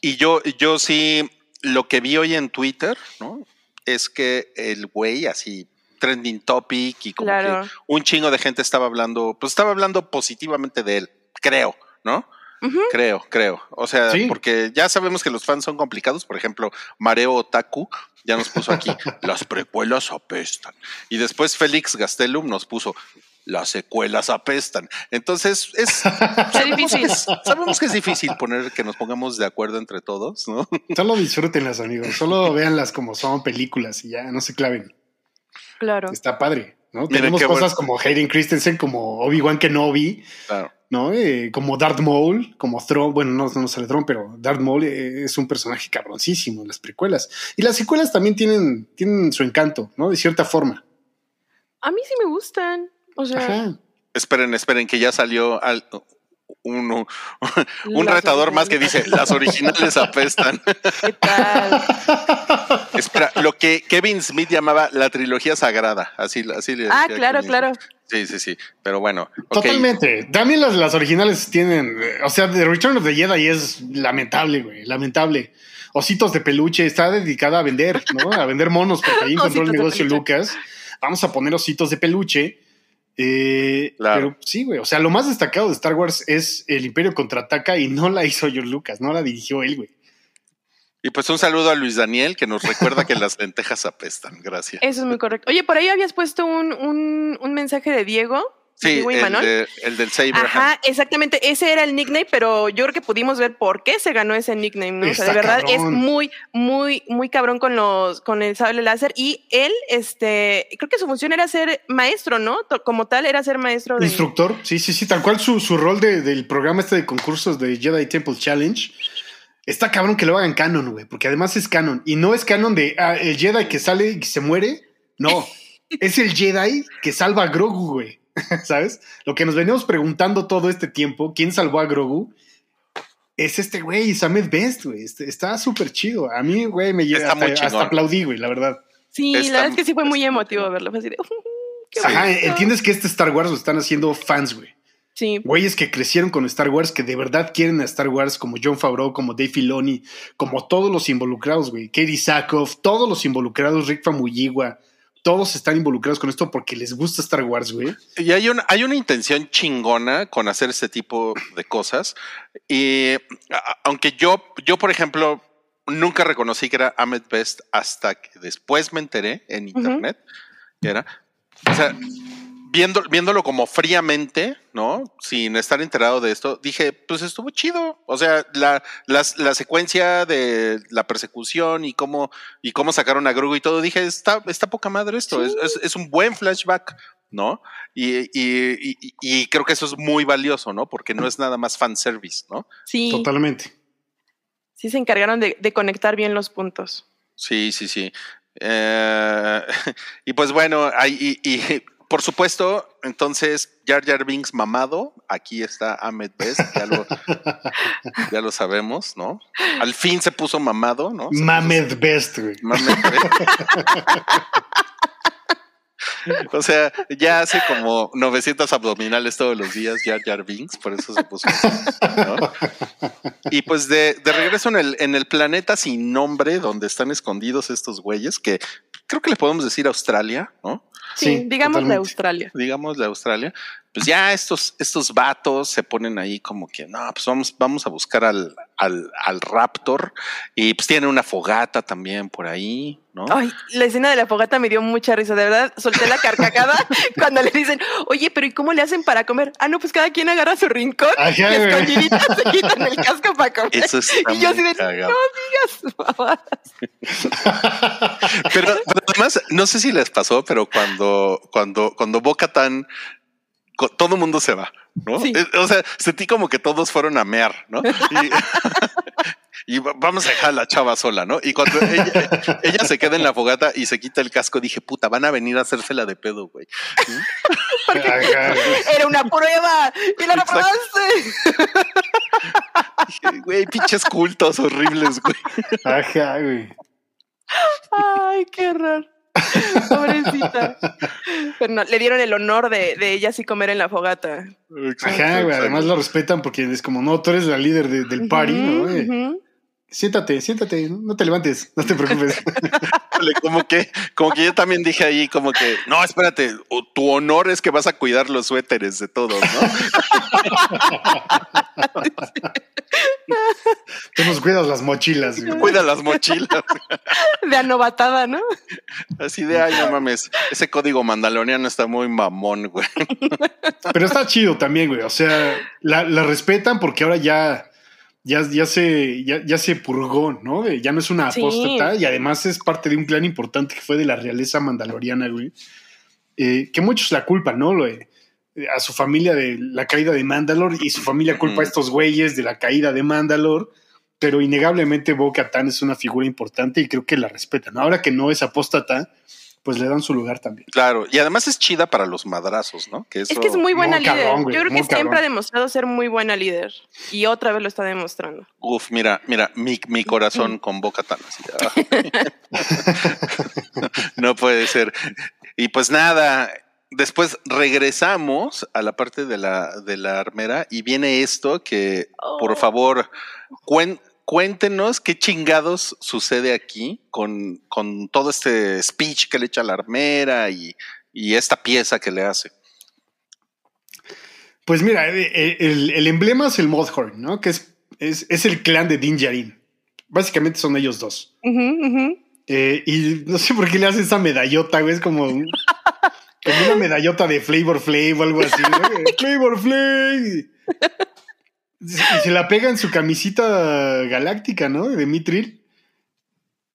Y yo, yo sí, lo que vi hoy en Twitter, ¿no? Es que el güey así trending topic y como Claro. que un chingo de gente estaba hablando, pues estaba hablando positivamente de él, creo, ¿no? Creo, creo. O sea, Sí. porque ya sabemos que los fans son complicados. Por ejemplo, Mareo Otaku ya nos puso aquí, las precuelas apestan. Y después Félix Gastelum nos puso, las secuelas apestan. Entonces, es, sabemos, que es, sabemos que es difícil poner que nos pongamos de acuerdo entre todos, ¿no? Solo disfrútenlas, amigos. Solo véanlas como son películas y ya, no se claven. Claro. Está padre, ¿no? Miren Tenemos cosas bueno. como Hayden Christensen, como Obi-Wan Kenobi, Claro. ¿no? Eh, como Darth Maul, como Thrawn, bueno, no, no sale Thrawn, pero Darth Maul eh, es un personaje cabroncísimo en las precuelas. Y las secuelas también tienen, tienen su encanto, ¿no? De cierta forma. A mí sí me gustan. O sea, Ajá. Esperen, esperen, que ya salió al- uno, un Las retador más que dice, las originales apestan. ¿qué tal? Espera, lo que Kevin Smith llamaba la trilogía sagrada, así, así le Ah, claro, claro. Sí, sí, sí. Pero bueno. Totalmente. También las, las originales tienen, o sea, The Return of the Jedi es lamentable, güey, lamentable. Ositos de peluche está dedicada a vender, ¿no? A vender monos, porque ahí encontró el negocio. Lucas. Vamos a poner ositos de peluche. Eh, Claro. Pero sí, güey. O sea, lo más destacado de Star Wars es el Imperio contraataca y no la hizo George Lucas, no la dirigió él, güey. Y pues un saludo a Luis Daniel que nos recuerda que las lentejas apestan. Gracias. Eso es muy correcto. Oye, por ahí habías puesto un, un, un mensaje de Diego. Sí, el, Imanol. de- el del Saber. Ajá, exactamente. Ese era el nickname, pero yo creo que pudimos ver por qué se ganó ese nickname, ¿no? O sea, de verdad es muy, muy, muy cabrón con los, con el sable láser. Y él, este, creo que su función era ser maestro, ¿no? Como tal, era ser maestro de. Instructor, sí, sí, sí, tal cual su, su rol de- del programa este de concursos de Jedi Temple Challenge. Está cabrón que lo hagan canon, güey, porque además es canon. Y no es canon de ah, el Jedi que sale y se muere. No, es el Jedi que salva a Grogu, güey. ¿Sabes? Lo que nos veníamos preguntando todo este tiempo, ¿quién salvó a Grogu? Es este güey, Samed Best, güey. Este- está súper chido. A mí, güey, me llega hasta, hasta aplaudí, güey, la verdad. Sí, Está- la verdad es que sí fue muy emotivo verlo. Fue así de, qué Ajá, bonito. entiendes que este Star Wars lo están haciendo fans, güey. Sí. güeyes que crecieron con Star Wars, que de verdad quieren a Star Wars, como John Favreau, como Dave Filoni, como todos los involucrados, güey. Katie Sackhoff, todos los involucrados, Rick Famuyiwa, todos están involucrados con esto porque les gusta Star Wars, güey. Y hay una, hay una intención chingona con hacer este tipo de cosas. Y aunque yo, yo, por ejemplo, nunca reconocí que era Ahmed Best hasta que después me enteré en internet que era. O sea, viendo, viéndolo como fríamente, ¿no? Sin estar enterado de esto, dije, pues estuvo chido. O sea, la, las- la secuencia de la persecución y cómo, y cómo sacaron a Grogu y todo, dije, está, está poca madre esto. Es, es- es un buen flashback, ¿no? Y, y- y- y creo que eso es muy valioso, ¿no? Porque no es nada más fanservice, ¿no? Sí. Totalmente. Sí se encargaron de, de conectar bien los puntos. Sí, sí, sí. Eh, y pues bueno, hay, y, y, por supuesto, entonces Jar Jar Binks mamado, aquí está Ahmed Best, ya lo, ya lo sabemos, ¿no? Al fin se puso mamado, ¿no? Mamed Best, güey. Mamed Best. O sea, ya hace como 900 abdominales todos los días Jar Jar Binks, por eso se puso ¿no? Y pues de, de regreso en el, en el planeta sin nombre, donde están escondidos estos güeyes, que creo que le podemos decir Australia, ¿no? Sí, digamos de. Australia. Digamos de Australia. Pues ya estos, estos vatos se ponen ahí como que, no, pues vamos, vamos a buscar al, al, al Raptor. Y pues tiene una fogata también por ahí, ¿no? Ay, la escena de la fogata me dio mucha risa, de verdad, solté la carcajada cuando le dicen, oye, pero ¿y cómo le hacen para comer? Ah, no, pues cada quien agarra su rincón Ajá, y escondiditas se quitan el casco para comer. Eso está y yo así de, cagado. no digas mamadas". Pero, pero además, no sé si les pasó, pero cuando, cuando, cuando Boca Tan, todo el mundo se va, ¿no? Sí. Eh, O sea, sentí como que todos fueron a mear, ¿no? Y, y va- vamos a dejar a la chava sola, ¿no? Y cuando ella, ella se queda en la fogata y se quita el casco, dije, puta, van a venir a hacérsela de pedo, güey. Güey. Era una prueba y la reprobaste. Güey, pinches cultos horribles, güey. Ajá, güey. Ay, qué horror. Pobrecita. Pero no, le dieron el honor de, de ella sí comer en la fogata. Ajá, güey. Además lo respetan porque es como, no, tú eres la líder de- del party, ¿no? Siéntate, siéntate, no te levantes, no te preocupes. como que, como que yo también dije ahí, como que, no, espérate, tu honor es que vas a cuidar los suéteres de todos, ¿no? Tú nos cuidas las mochilas. Cuida las mochilas. De anovatada, ¿no? Así de, ay, no mames, ese código mandaloriano está muy mamón, güey. Pero está chido también, güey. O sea, la, la respetan porque ahora ya ya, ya, se, ya, ya, se purgó, ¿no? Ya no es una apóstata y además es parte de un clan importante que fue de la realeza mandaloriana, güey. Eh, que muchos la culpan, ¿no? Lo, a su familia de la caída de Mandalor y su familia culpa a estos güeyes de la caída de Mandalor, pero innegablemente Bo Katan es una figura importante y creo que la respetan. Ahora que no es apóstata, pues le dan su lugar también. Claro, y además es chida para los madrazos, ¿no? Que Es que es muy buena líder. Yo creo que siempre ha demostrado ser muy buena líder y otra vez lo está demostrando. Uf, mira, mira, mi, mi corazón con Boca tan así. no puede ser. Y pues nada, después regresamos a la parte de la, de la armera y viene esto que, por oh. favor, cuen, cuéntenos qué chingados sucede aquí con, con todo este speech que le echa la armera y, esta pieza que le hace. Pues mira, eh, eh, el, emblema es el Modhorn, ¿no? Que es, es, el clan de Din Djarin. Básicamente son ellos dos. Eh, y no sé por qué le hace esa medallota, güey. Es como, como una medallota de Flavor Flav o algo así. Flavor Flav. Y se la pega en su camisita galáctica, ¿no? De Mitril.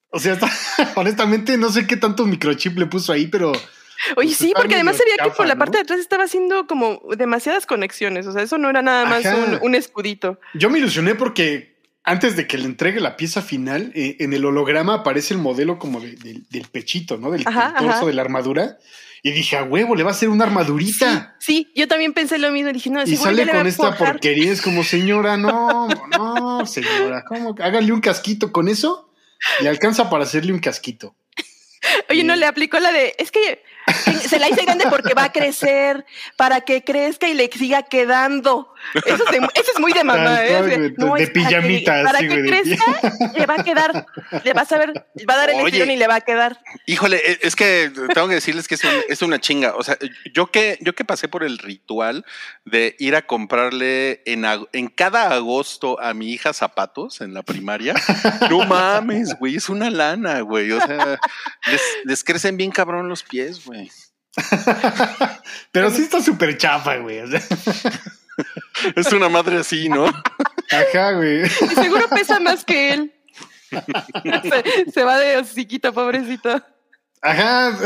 O sea, honestamente no sé qué tanto microchip le puso ahí, pero... Oye, pues sí, porque además se veía que por la parte de atrás estaba haciendo como demasiadas conexiones. O sea, eso no era nada más un, escudito. Yo me ilusioné porque antes de que le entregue la pieza final, eh, en el holograma aparece el modelo como del pechito, ¿no? Del, torso de la armadura. Y dije, a huevo, le va a hacer una armadurita. Sí, yo también pensé lo mismo. Dije, no, y sale con esta porquería. Es como, señora, no, no, señora, ¿cómo? Hágale un casquito con eso y alcanza para hacerle un casquito. Oye, no le aplicó la de, es que se la hice grande porque va a crecer, para que crezca y le siga quedando. Eso, es muy de mamá, ¿eh? de pijamita. Para que, para que crezca, le va a quedar, le vas a ver, va a dar el estirón y le va a quedar. Híjole, e, es que tengo que decirles que es, una chinga. O sea, yo que, yo que pasé por el ritual de ir a comprarle en, en cada agosto a mi hija zapatos en la primaria, no mames, güey, es una lana, güey. O sea, les, les crecen bien cabrón los pies, güey. Pero sí está súper chafa, güey. es una madre así, ¿no? Ajá, güey. seguro pesa más que él. Se, va de hociquita, pobrecito. Ajá.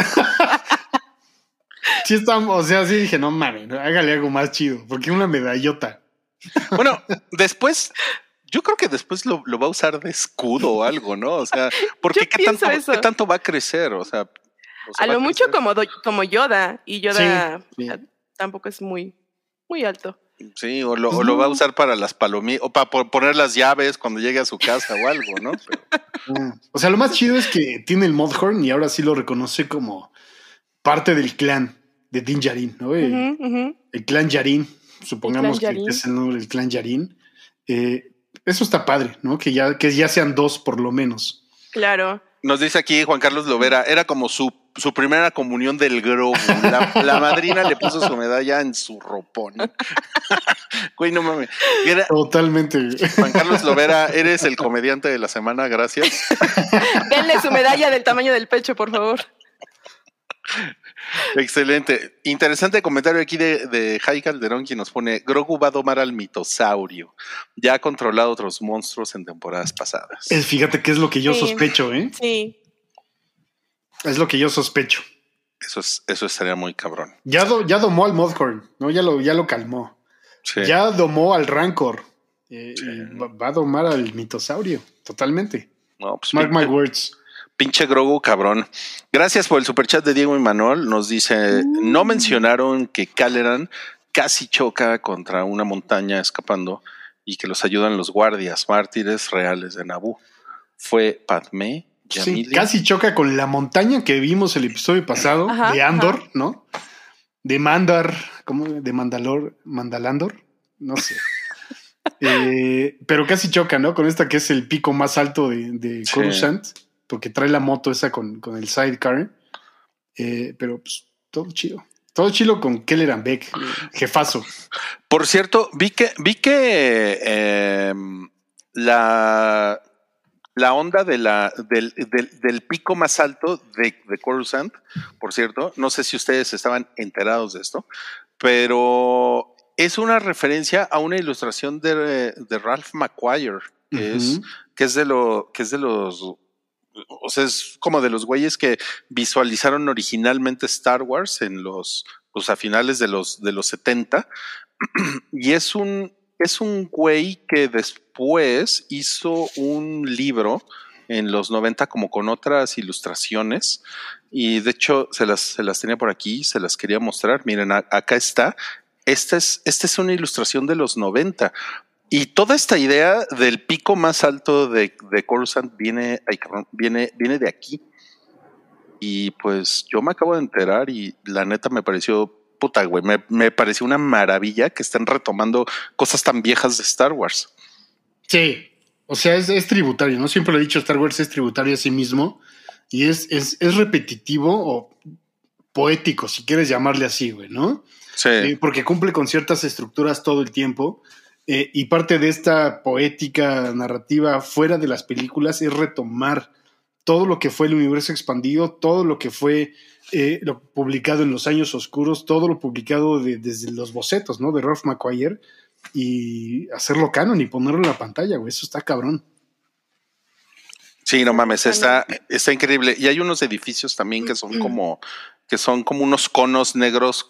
Sí estamos, o sea, sí dije, no mames, hágale algo más chido, porque una medallota. Bueno, después, yo creo que después lo, va a usar de escudo o algo, ¿no? O sea, porque ¿qué tanto, ¿qué tanto va a crecer? O sea, a lo mucho como, como Yoda, y Yoda tampoco es muy, muy alto. Sí, o lo, va a usar para las palomitas, o para poner las llaves cuando llegue a su casa o algo, ¿no? Ah, o sea, lo más chido es que tiene el Modhorn y ahora sí lo reconoce como parte del clan de Din Djarin, ¿no? El, clan Yarin, supongamos que es el nombre del clan Yarin. Eh, eso está padre, ¿no? Que ya, que ya sean dos por lo menos. Claro. Nos dice aquí Juan Carlos Lovera, era como su, su primera comunión del Grogu. La, madrina le puso su medalla en su ropón. Güey, no mames. Totalmente. Juan Carlos Lovera, eres el comediante de la semana, gracias. Denle su medalla del tamaño del pecho, por favor. Excelente. Interesante comentario aquí de, de Jai Calderón, quien nos pone: Grogu va a domar al mitosaurio. Ya ha controlado otros monstruos en temporadas pasadas. fíjate que es lo que yo sospecho, ¿eh? Sí. Es lo que yo sospecho. Eso, es, eso estaría muy cabrón. Ya, ya domó al Modhorn, ¿no? Ya lo, ya lo calmó. Ya domó al Rancor. Eh, va a domar al mitosaurio, totalmente. Pues Mark my words. Pinche Grogu, cabrón. Gracias por el superchat de Diego y Manuel. Nos dice, no mm. mencionaron que Caleran casi choca contra una montaña escapando y que los ayudan los guardias mártires reales de Naboo. Fue Padmé. Sí, casi choca con la montaña que vimos el episodio pasado de Andor, ¿no? De Mandar, ¿cómo? De Mandalor, Mandalandor, no sé. Eh, pero casi choca, ¿no? Con esta que es el pico más alto de, de Sí. Coruscant, porque trae la moto esa con, con el sidecar. Eh, pero pues todo chido. Todo chido con Kelleran Beck, eh, jefazo. Por cierto, vi que, vi que eh, la, la onda de la, del, del- del pico más alto de, de Coruscant, por cierto, no sé si ustedes estaban enterados de esto, pero es una referencia a una ilustración de, de Ralph McQuire, que, es, Ujú. que es de lo, que es de los o sea, es como de los güeyes que visualizaron originalmente Star Wars en los, pues a finales de los, de los 70. y es un, es un güey que después hizo un libro en los 90 como con otras ilustraciones. Y de hecho se las, se las tenía por aquí, se las quería mostrar. Miren, acá está. Esta es, esta es una ilustración de los 90. Y toda esta idea del pico más alto de, de viene, viene, viene de aquí. Y pues yo me acabo de enterar y la neta me pareció puta, güey. Me, me pareció una maravilla que estén retomando cosas tan viejas de Star Wars. Sí, o sea, es, es tributario, ¿no? Siempre lo he dicho, Star Wars es tributario a sí mismo y es, es, es repetitivo o poético, si quieres llamarle así, güey, ¿no? Sí. Eh, porque cumple con ciertas estructuras todo el tiempo. eh, y parte de esta poética narrativa fuera de las películas es retomar todo lo que fue el universo expandido, todo lo que fue eh, lo publicado en los años oscuros, todo lo publicado de- desde los bocetos, ¿no? De Ralph McQuire y hacerlo canon y ponerlo en la pantalla, güey. Eso está cabrón. Sí, no mames, está, está increíble. Y hay unos edificios también que son como, que son como unos conos negros,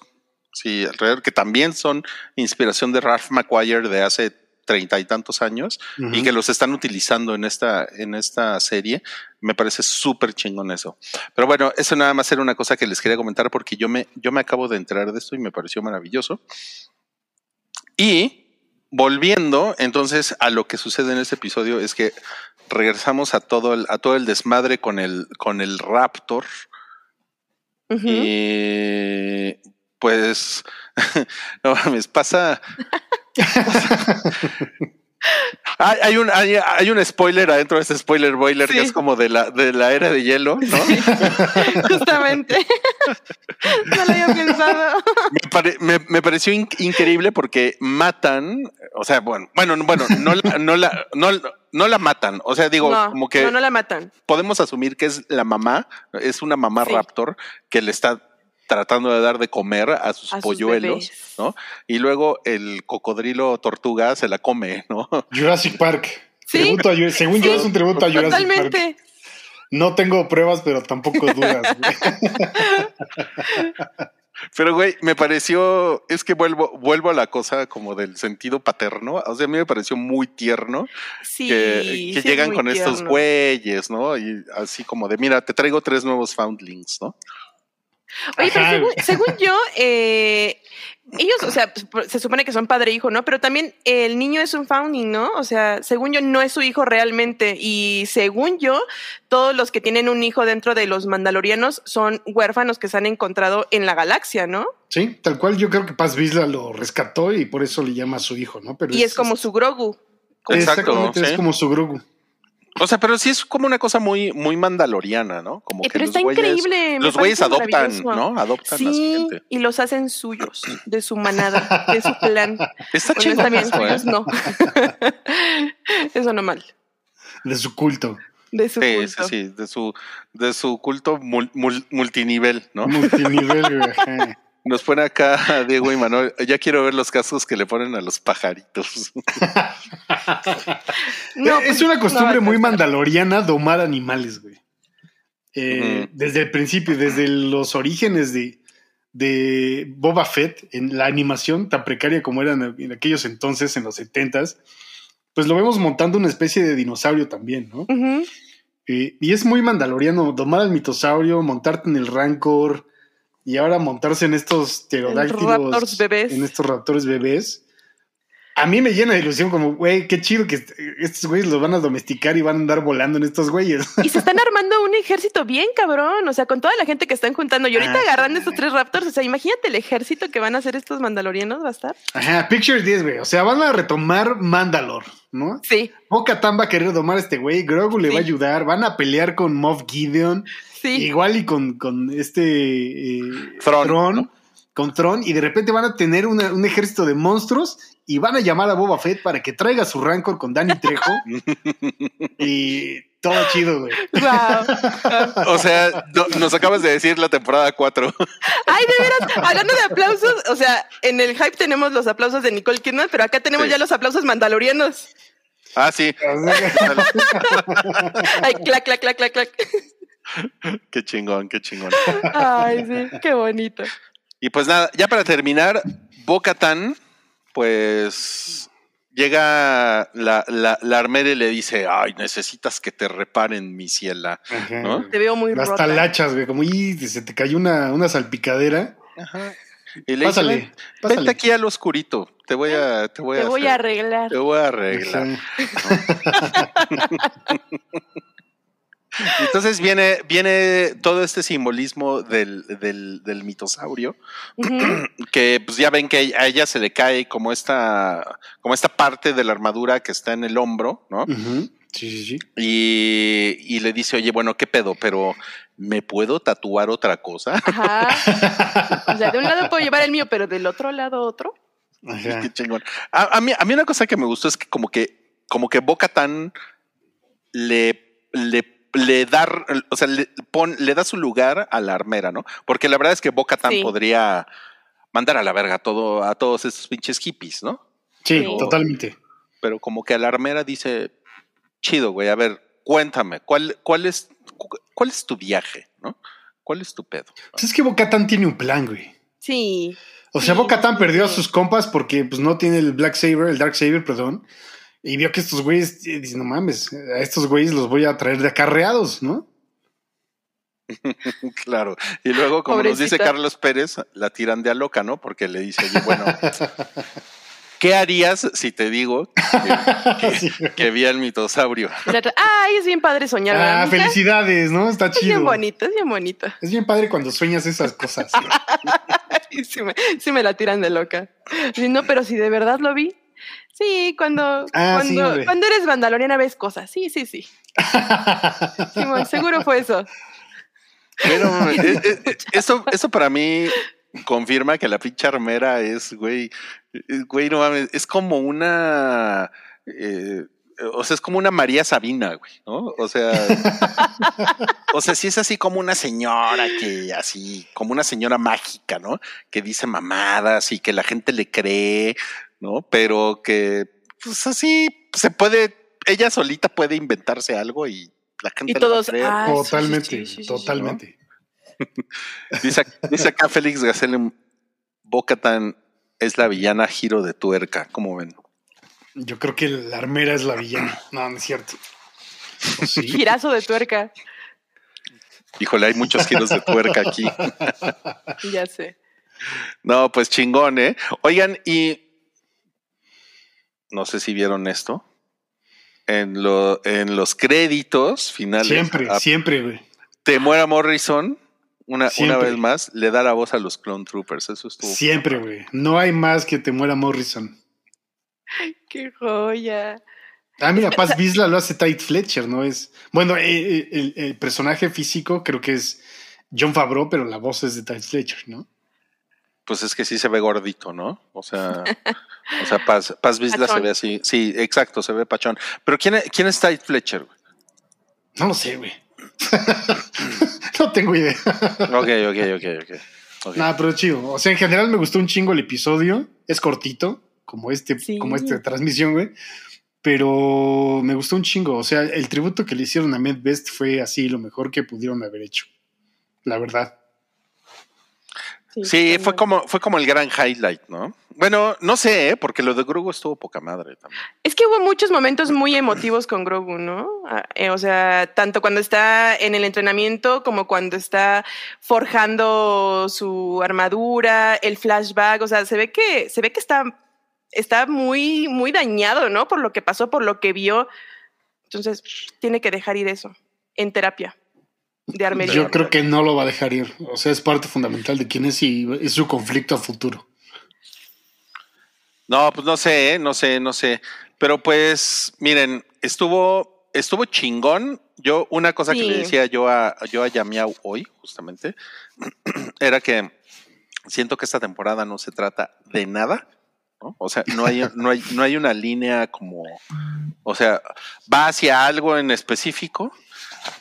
sí, alrededor, que también son inspiración de Ralph McQuire de hace treinta y tantos años y que los están utilizando en esta, en esta serie. Me parece súper chingón eso. Pero bueno, eso nada más era una cosa que les quería comentar porque yo me, yo me acabo de enterar de esto y me pareció maravilloso. Y volviendo entonces a lo que sucede en este episodio es que regresamos a todo el, a todo el desmadre con el, con el Raptor. Y pues, no mames, pasa. hay, hay un, hay, hay un spoiler adentro de este spoiler boiler que Sí. es como de la, de la era de hielo, ¿no? Justamente. no lo había pensado. me, pare- me- me pareció in- increíble porque matan, o sea, bueno, bueno, bueno, no la, no la, no, no la matan. O sea, digo, no, como que no, no la matan. podemos asumir que es la mamá, es una mamá Sí. raptor que le está tratando de dar de comer a sus A polluelos. ¿no? Y luego el cocodrilo tortuga se la come, ¿no? Jurassic Park. Sí. A según yo es un tributo a Jurassic Park. Totalmente. No tengo pruebas, pero tampoco dudas. güey. Pero güey, me pareció, es que vuelvo, vuelvo a la cosa como del sentido paterno. O sea, a mí me pareció muy tierno Sí. que, llegan con estos güeyes, ¿no? Y así como de, mira, te traigo tres nuevos foundlings, ¿no? Oye, pero según, según yo, eh, ellos, o sea, pues, se supone que son padre e hijo, ¿no? Pero también el niño es un founding, ¿no? O sea, según yo, no es su hijo realmente. Y según yo, todos los que tienen un hijo dentro de los mandalorianos son huérfanos que se han encontrado en la galaxia, ¿no? Sí, tal cual yo creo que Paz Vizla lo rescató y por eso le llama a su hijo, ¿no? Pero Y es como su Grogu. Exacto, Exactamente, es sí. como su Grogu. O sea, pero sí es como una cosa muy, muy mandaloriana, ¿no? Como Eh, que pero los está güeyes, increíble. los güeyes adoptan. ¿no? Adoptan a su Sí, gente. y los hacen suyos, de su manada, de su clan. Está chido ¿eh? suyos no. Eso no mal. De su culto. De su Sí, sí, culto. sí, de su, de su culto mul- mul- multinivel, ¿no? Multinivel, güey, ajá. Nos pone acá Diego y Manuel, ya quiero ver los cascos que le ponen a los pajaritos. No, es pues, una costumbre muy mandaloriana domar animales, güey. Eh. Desde el principio, desde los orígenes de, de Boba Fett, en la animación tan precaria como eran en aquellos entonces, en los setentas, pues lo vemos montando una especie de dinosaurio también, ¿no? Eh, y es muy mandaloriano domar al mitosaurio, montarte en el Rancor y ahora montarse en estos pterodáctilos, en estos raptores bebés. a mí me llena de ilusión, como, güey, qué chido que est- estos güeyes los van a domesticar y van a andar volando en estos güeyes. Y se están armando un ejército bien cabrón, o sea, con toda la gente que están juntando. Y ahorita Ah, agarrando sí, estos tres raptors, o sea, imagínate el ejército que van a hacer estos mandalorianos, va a estar. Ajá, Picture 10, güey. O sea, van a retomar Mandalore, ¿no? Sí, Bo-Katan va a querer domar a este güey, Grogu le va a ayudar, van a pelear con Moff Gideon, sí. igual y con, con este eh, ¿no? con Tron, y de repente van a tener una- un ejército de monstruos y van a llamar a Boba Fett para que traiga su rancor con Danny Trejo. y todo chido, güey. Wow. O sea, no- nos acabas de decir la temporada 4. Ay, de veras, hablando de aplausos, o sea, en el hype tenemos los aplausos de Nicole Kidman, pero acá tenemos Sí. ya los aplausos mandalorianos. Ah, sí. Ay, clac, clac, clac, clac, clac. Qué chingón, qué chingón. Ay, sí, qué bonito. Y pues nada, ya para terminar, Bocatan, pues llega la, la, la armera y le dice, ay, necesitas que te reparen mi ciela. Ajá. ¿No? Te veo muy Las rota. talachas, güey, como y se te cayó una, una salpicadera. Y le Pásale, dice, vente aquí al oscurito, te voy a, te voy Te a, voy hacer- a arreglar. te voy a arreglar. Ajá. Entonces viene, viene todo este simbolismo del, del, del mitosaurio, que pues ya ven que a ella se le cae como esta, como esta parte de la armadura que está en el hombro, ¿no? Sí, sí, sí. Y, y le dice, oye, bueno, ¿qué pedo? Pero ¿me puedo tatuar otra cosa? Ajá. O sea, de un lado puedo llevar el mío, pero del otro lado otro. Ajá. Qué chingón. A, a mí, a mí una cosa que me gustó es que como que, como que Boca Tan le, le, le da, o sea, le, pon- le da su lugar a la armera, ¿no? Porque la verdad es que Boca Tan Sí. podría mandar a la verga a todo, a todos estos pinches hippies, ¿no? Sí, totalmente. Pero como que a la armera dice, chido, güey, a ver, cuéntame, ¿cuál, cuál es, cu- cuál es tu viaje, no? ¿Cuál es tu pedo? Pues es que Bocatan tiene un plan, güey. Sí. O sea, Sí, Bocatan sí, perdió a sus compas porque pues no tiene el Black Saber, el Dark Saber, perdón. Y vio que estos güeyes, eh, dice, no mames, a estos güeyes los voy a traer de acarreados, ¿no? Claro. Y luego, como nos dice. Carlos Pérez, la tiran de a loca, ¿no? Porque le dice, oye, bueno, ¿qué harías si te digo que, Sí. que vi al mitosaurio? Ay, es bien padre soñar. ¿verdad, Ah, felicidades, ¿no? Está Es bien chido. bonito, es bien bonito. Es bien padre cuando sueñas esas cosas. Y sí, me, sí me la tiran de loca. No, pero si de verdad lo vi. Sí, cuando, Ah, cuando, cuando eres mandaloriana ves cosas. Sí, sí, sí. Simón, seguro fue eso. Pero eh, eh, eso, eso para mí confirma que la pinche armera es, güey, eh, güey, no mames, es como una, eh, o sea, es como una María Sabina, güey, ¿no? O sea, o sea, sí es así como una señora que así, como una señora mágica, ¿no? Que dice mamadas y que la gente le cree, ¿no? Pero que, pues así, se puede, ella solita puede inventarse algo y la gente Y le va a todos, ah, totalmente, sí, sí, sí, sí. totalmente. Dice, dice acá Félix Gacel Bocatan es la villana giro de tuerca. ¿Cómo ven? Yo creo que la armera es la villana. No, no es cierto. ¿O sí? Girazo de tuerca. Híjole, hay muchos giros de tuerca aquí. Ya sé. No, pues chingón, ¿eh? Oigan, y no sé si vieron esto. En, lo, en los créditos finales, Siempre, a siempre, güey. Temuera Morrison, una, una Siempre. vez más, le da la voz a los Clone Troopers. Eso estuvo. Siempre, güey. No hay más que te muera Morrison. Qué joya. Ah, mira, Paz Vizla lo hace Tide Fletcher, ¿no? Es. Bueno, eh, eh, el, el personaje físico creo que es John Favreau, pero la voz es de Tide Fletcher, ¿no? Pues es que sí se ve gordito, ¿no? O sea, o sea, Paz, Paz Vizla se ve así. Sí, exacto, se ve pachón. Pero ¿quién, es- quién es Tide Fletcher? güey? No lo sé, güey. no tengo idea. Ok, ok, ok, ok. ok. Nada, pero chido. O sea, en general me gustó un chingo el episodio. Es cortito, como este, Sí. como esta transmisión, güey. Pero me gustó un chingo. O sea, el tributo que le hicieron a Med Best fue así lo mejor que pudieron haber hecho. La verdad. Sí, fue como, fue como el gran highlight, ¿no? Bueno, no sé, ¿eh? porque lo de Grugo estuvo poca madre también. Es que hubo muchos momentos muy emotivos con Grogu, ¿no? Ah, eh, o sea, tanto cuando está en el entrenamiento como cuando está forjando su armadura, el flashback, o sea, se ve que se ve que está está muy, muy dañado, ¿no? Por lo que pasó, por lo que vio. Entonces, tiene que dejar ir eso en terapia de armería. Yo creo que no lo va a dejar ir. O sea, es parte fundamental de quién es y es su conflicto a futuro. No, pues no sé, ¿eh? no sé, no sé. Pero pues, miren, estuvo, estuvo chingón. Yo, una cosa que le decía yo a, yo a Yamiau hoy, justamente, era que siento que esta temporada no se trata de nada. ¿no? O sea, no hay, no, hay, no hay una línea como, o sea, va hacia algo en específico,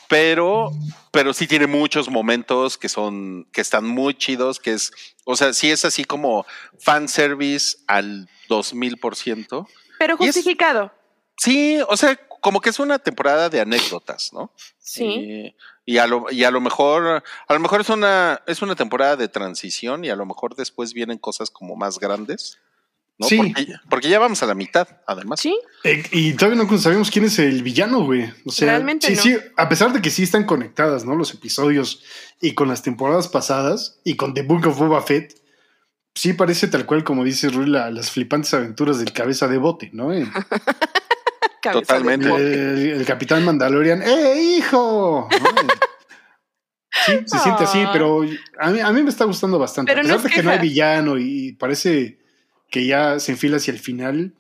pero, pero sí tiene muchos momentos que son, que están muy chidos, que es, o sea, sí es así como fanservice al 2000%. Pero es- justificado. Sí, o sea, como que es una temporada de anécdotas, ¿no? Sí. Y, y a lo, y a lo mejor, a lo mejor es una, es una temporada de transición y a lo mejor después vienen cosas como más grandes. ¿No? Sí. Porque, porque ya vamos a la mitad, además. Sí, Eh, y todavía no sabemos quién es el villano, güey. O sea, Realmente sí, no. sí, a pesar de que sí están conectadas, ¿no? Los episodios y con las temporadas pasadas y con The Book of Boba Fett, sí parece tal cual como dice Rui, la- las flipantes aventuras del cabeza de bote, ¿no? Totalmente. el- el capitán Mandalorian, ¡eh, hijo! Sí, se siente así, pero a mí, a mí me está gustando bastante. Pero a no pesar es de que no hay villano y parece que ya se enfila hacia el final,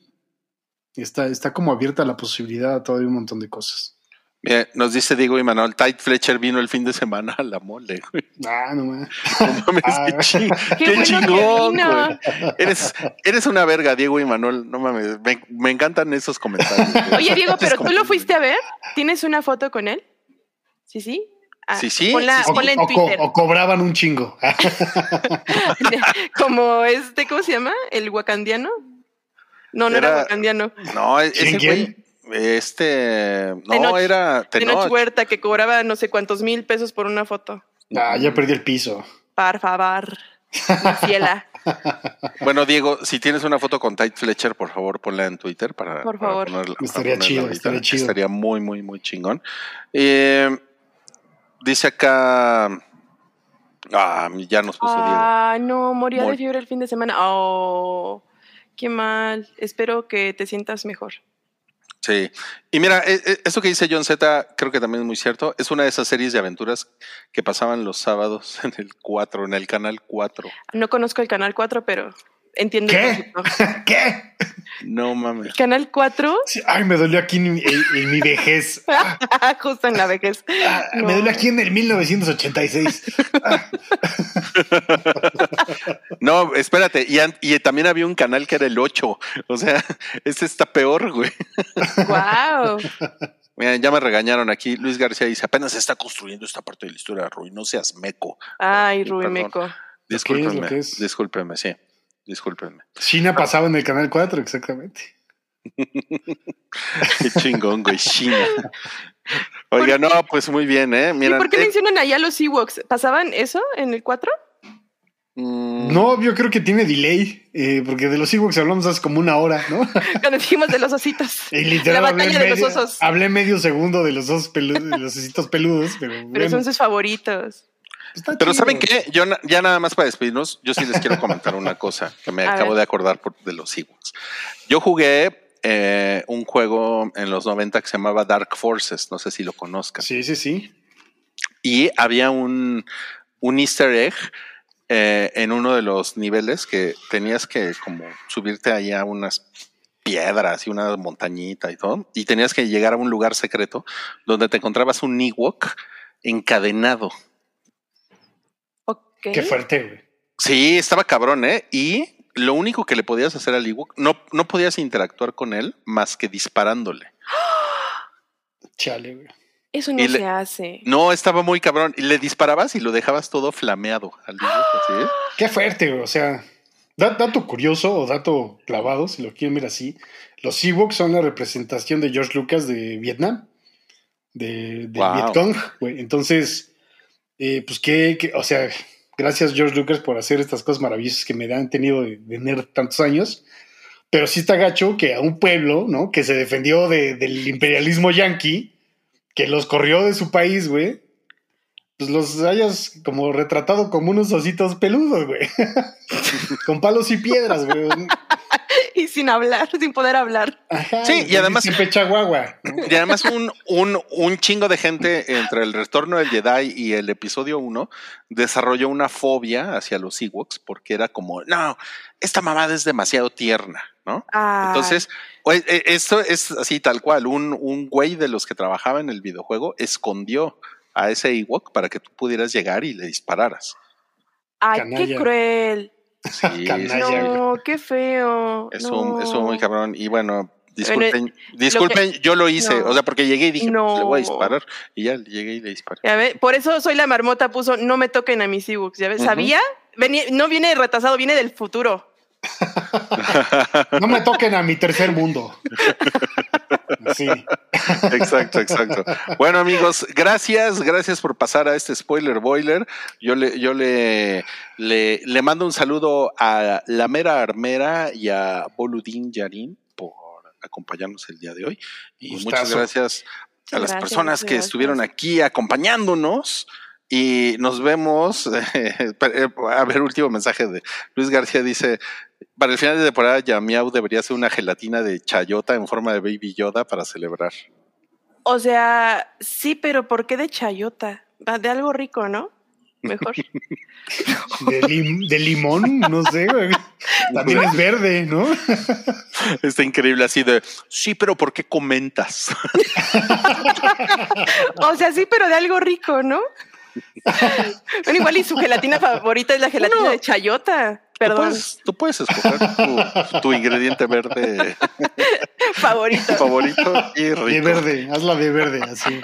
está, está como abierta la posibilidad a todavía un montón de cosas. Mira, nos dice Diego y Manuel, Tight Fletcher vino el fin de semana a la mole, güey. Ah, no mames. No mames, Ah. qué, ching- Qué qué bueno chingón, güey. Eres, eres una verga, Diego y Manuel. No mames, me, me encantan esos comentarios. güey. Oye, Diego, pero tú lo fuiste a ver. ¿Tienes una foto con él? Sí, sí. Ah, Sí, sí, Ponla, sí, ponla en o co- Twitter. o cobraban un chingo. Como este, ¿cómo se llama? ¿El wakandiano? No, no era, Era- wakandiano. No, e- ese ¿Quién, güey, este, no, Tenoch. era Tenoch Tenoch. Huerta, que cobraba no sé cuántos mil pesos por una foto. Ah, ya perdí el piso. Por favor. Ciela. Bueno, Diego, si tienes una foto con Tight Fletcher, por favor, ponla en Twitter para, Por para favor. ponerla- para Estaría ponerla chido, estaría chido. Estaría muy, muy, muy chingón. Eh, dice acá. Ah, ya nos puso Diego. Ah, no, moría Mor- de fiebre el fin de semana. Oh, qué mal. Espero que te sientas mejor. Sí. Y mira, eh, eh, eso que dice John Z, creo que también es muy cierto. Es una de esas series de aventuras que pasaban los sábados en el 4, en el canal 4. No conozco el canal 4, pero entiendo el ¿Qué? concepto. ¿Qué? No mames. Canal 4, Sí, ay, me dolió aquí en, en- en mi vejez. justo en la vejez. Ah, No. Me dolió aquí en el 1986. No, espérate. Y, también había un canal que era el 8. O sea, este está peor, güey. Wow. Miren, ya me regañaron aquí. Luis García dice, apenas se está construyendo esta parte de la historia Rui. No seas meco. Ay, Sí, Ruimeco. ¿Lo Discúlpenme. que es? Discúlpenme, sí. Discúlpenme. China pasaba en el canal 4, exactamente. Qué chingón, güey. China. Oiga, no, pues muy bien, ¿eh? ¿Y Mira, por qué eh, mencionan allá los Ewoks? ¿Pasaban eso en el 4? mm, No, yo creo que tiene delay, eh, porque de los Ewoks hablamos hace como una hora, ¿no? Cuando dijimos de los ositos. Y literal La hablé batalla de los medio- osos. Hablé medio segundo de los osos peludos, de los ositos peludos, pero, Pero bueno, son sus favoritos. Está Pero chido. ¿saben qué? Yo ya nada más para despedirnos, yo sí les quiero comentar una cosa que me A acabo ver. de acordar por- de los Ewoks. Yo jugué eh, un juego en los 90 que se llamaba Dark Forces, no sé si lo conozcan. Sí, sí, sí. Y había un, un easter egg eh, en uno de los niveles que tenías que como subirte ahí a unas piedras y una montañita y todo, y tenías que llegar a un lugar secreto donde te encontrabas un Ewok encadenado. Qué fuerte, güey. Sí, estaba cabrón, ¿eh? Y lo único que le podías hacer al Ewok, no, no podías interactuar con él más que disparándole. Chale, güey. Eso no Y le- se hace. No, estaba muy cabrón. Y le disparabas y lo dejabas todo flameado al Ewok, así. ¿eh? Qué fuerte, güey. O sea, da- dato curioso o dato clavado, si lo quieren ver así. Los Ewoks son la representación de George Lucas de Vietnam, de, de Wow. Vietcong, güey. Entonces, eh, pues que, o sea, gracias George Lucas por hacer estas cosas maravillosas que me han tenido de, nerd tantos años. Pero sí está gacho que a un pueblo, ¿no? Que se defendió de- del imperialismo yanqui, que los corrió de su país, güey. Pues los hayas como retratado como unos ositos peludos, güey. Con palos y piedras, güey. Sin hablar, sin poder hablar. Ajá, Sí, y además- Siempre Chihuahua. ¿no? Y además un, un, un chingo de gente entre el retorno del Jedi y el episodio 1 desarrolló una fobia hacia los Ewoks porque era como, no, esta mamada es demasiado tierna, ¿no? Ay. Entonces, eh, esto es así tal cual, un, un güey de los que trabajaba en el videojuego escondió a ese Ewok para que tú pudieras llegar y le dispararas. Ay, qué cruel. Sí, sí. No, qué feo. Eso, no. eso muy cabrón. Y bueno, disculpen, lo disculpen, yo lo hice, no. o sea, porque llegué y dije, No. "Pues, le voy a disparar. Y ya llegué y le disparé. Ya ve, por eso soy la marmota, puso no me toquen a mis ebooks. Ya ves, sabía, Venía- no viene retrasado, viene del futuro. No me toquen a mi tercer mundo. Sí. Exacto, exacto. Bueno, amigos, gracias, gracias por pasar a este spoiler boiler. Yo le, yo le, le, le mando un saludo a la mera armera y a Boludín Yarin por acompañarnos el día de hoy. Y Gustazo. muchas gracias a las Gracias, personas que gracias. estuvieron aquí acompañándonos. Y nos vemos. eh, a ver, último mensaje de Luis García dice: Para el final de temporada, Yamiau debería ser una gelatina de chayota en forma de Baby Yoda para celebrar. O sea, sí, pero ¿por qué de chayota? Va De algo rico, ¿no? Mejor. De, lim- de limón, no sé, güey. También es verde, ¿no? Está increíble así de, sí, pero ¿por qué comentas? o sea, sí, pero de algo rico, ¿no? Bueno, igual y su gelatina favorita es la gelatina No. de chayota. Tú Perdón, puedes, tú puedes escoger tu, tu ingrediente verde favorito. favorito y De rico. verde, hazla de verde, así.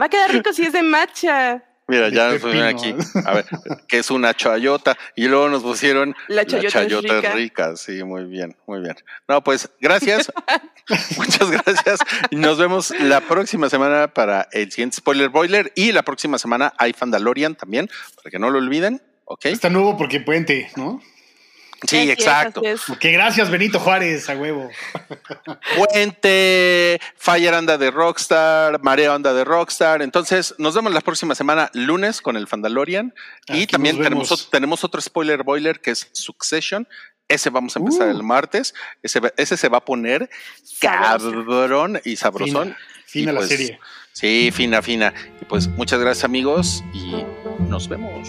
Va a quedar rico si es de matcha. Mira, ya nos pepino. pusieron aquí, a ver, que es una chayota y luego nos pusieron La chayota es chayota rica. es rica. Sí, muy bien, muy bien. No, pues gracias, muchas gracias. Y nos vemos la próxima semana para el siguiente Spoiler Boiler y la próxima semana hay Fandalorian también, para que no lo olviden, ¿ok? Está nuevo porque puente, ¿no? Sí, exacto. Que gracias, Benito Juárez, a huevo. Puente, Fire anda de Rockstar, Marea anda de Rockstar. Entonces, nos vemos la próxima semana, lunes, con el Fandalorian. Y también tenemos, otro spoiler boiler que es Succession. Ese vamos a empezar Uh. el martes. Ese, se va a poner cabrón y sabrosón. Fina, fina Y la pues, serie. Sí, fina, fina. Y pues muchas gracias amigos y nos vemos.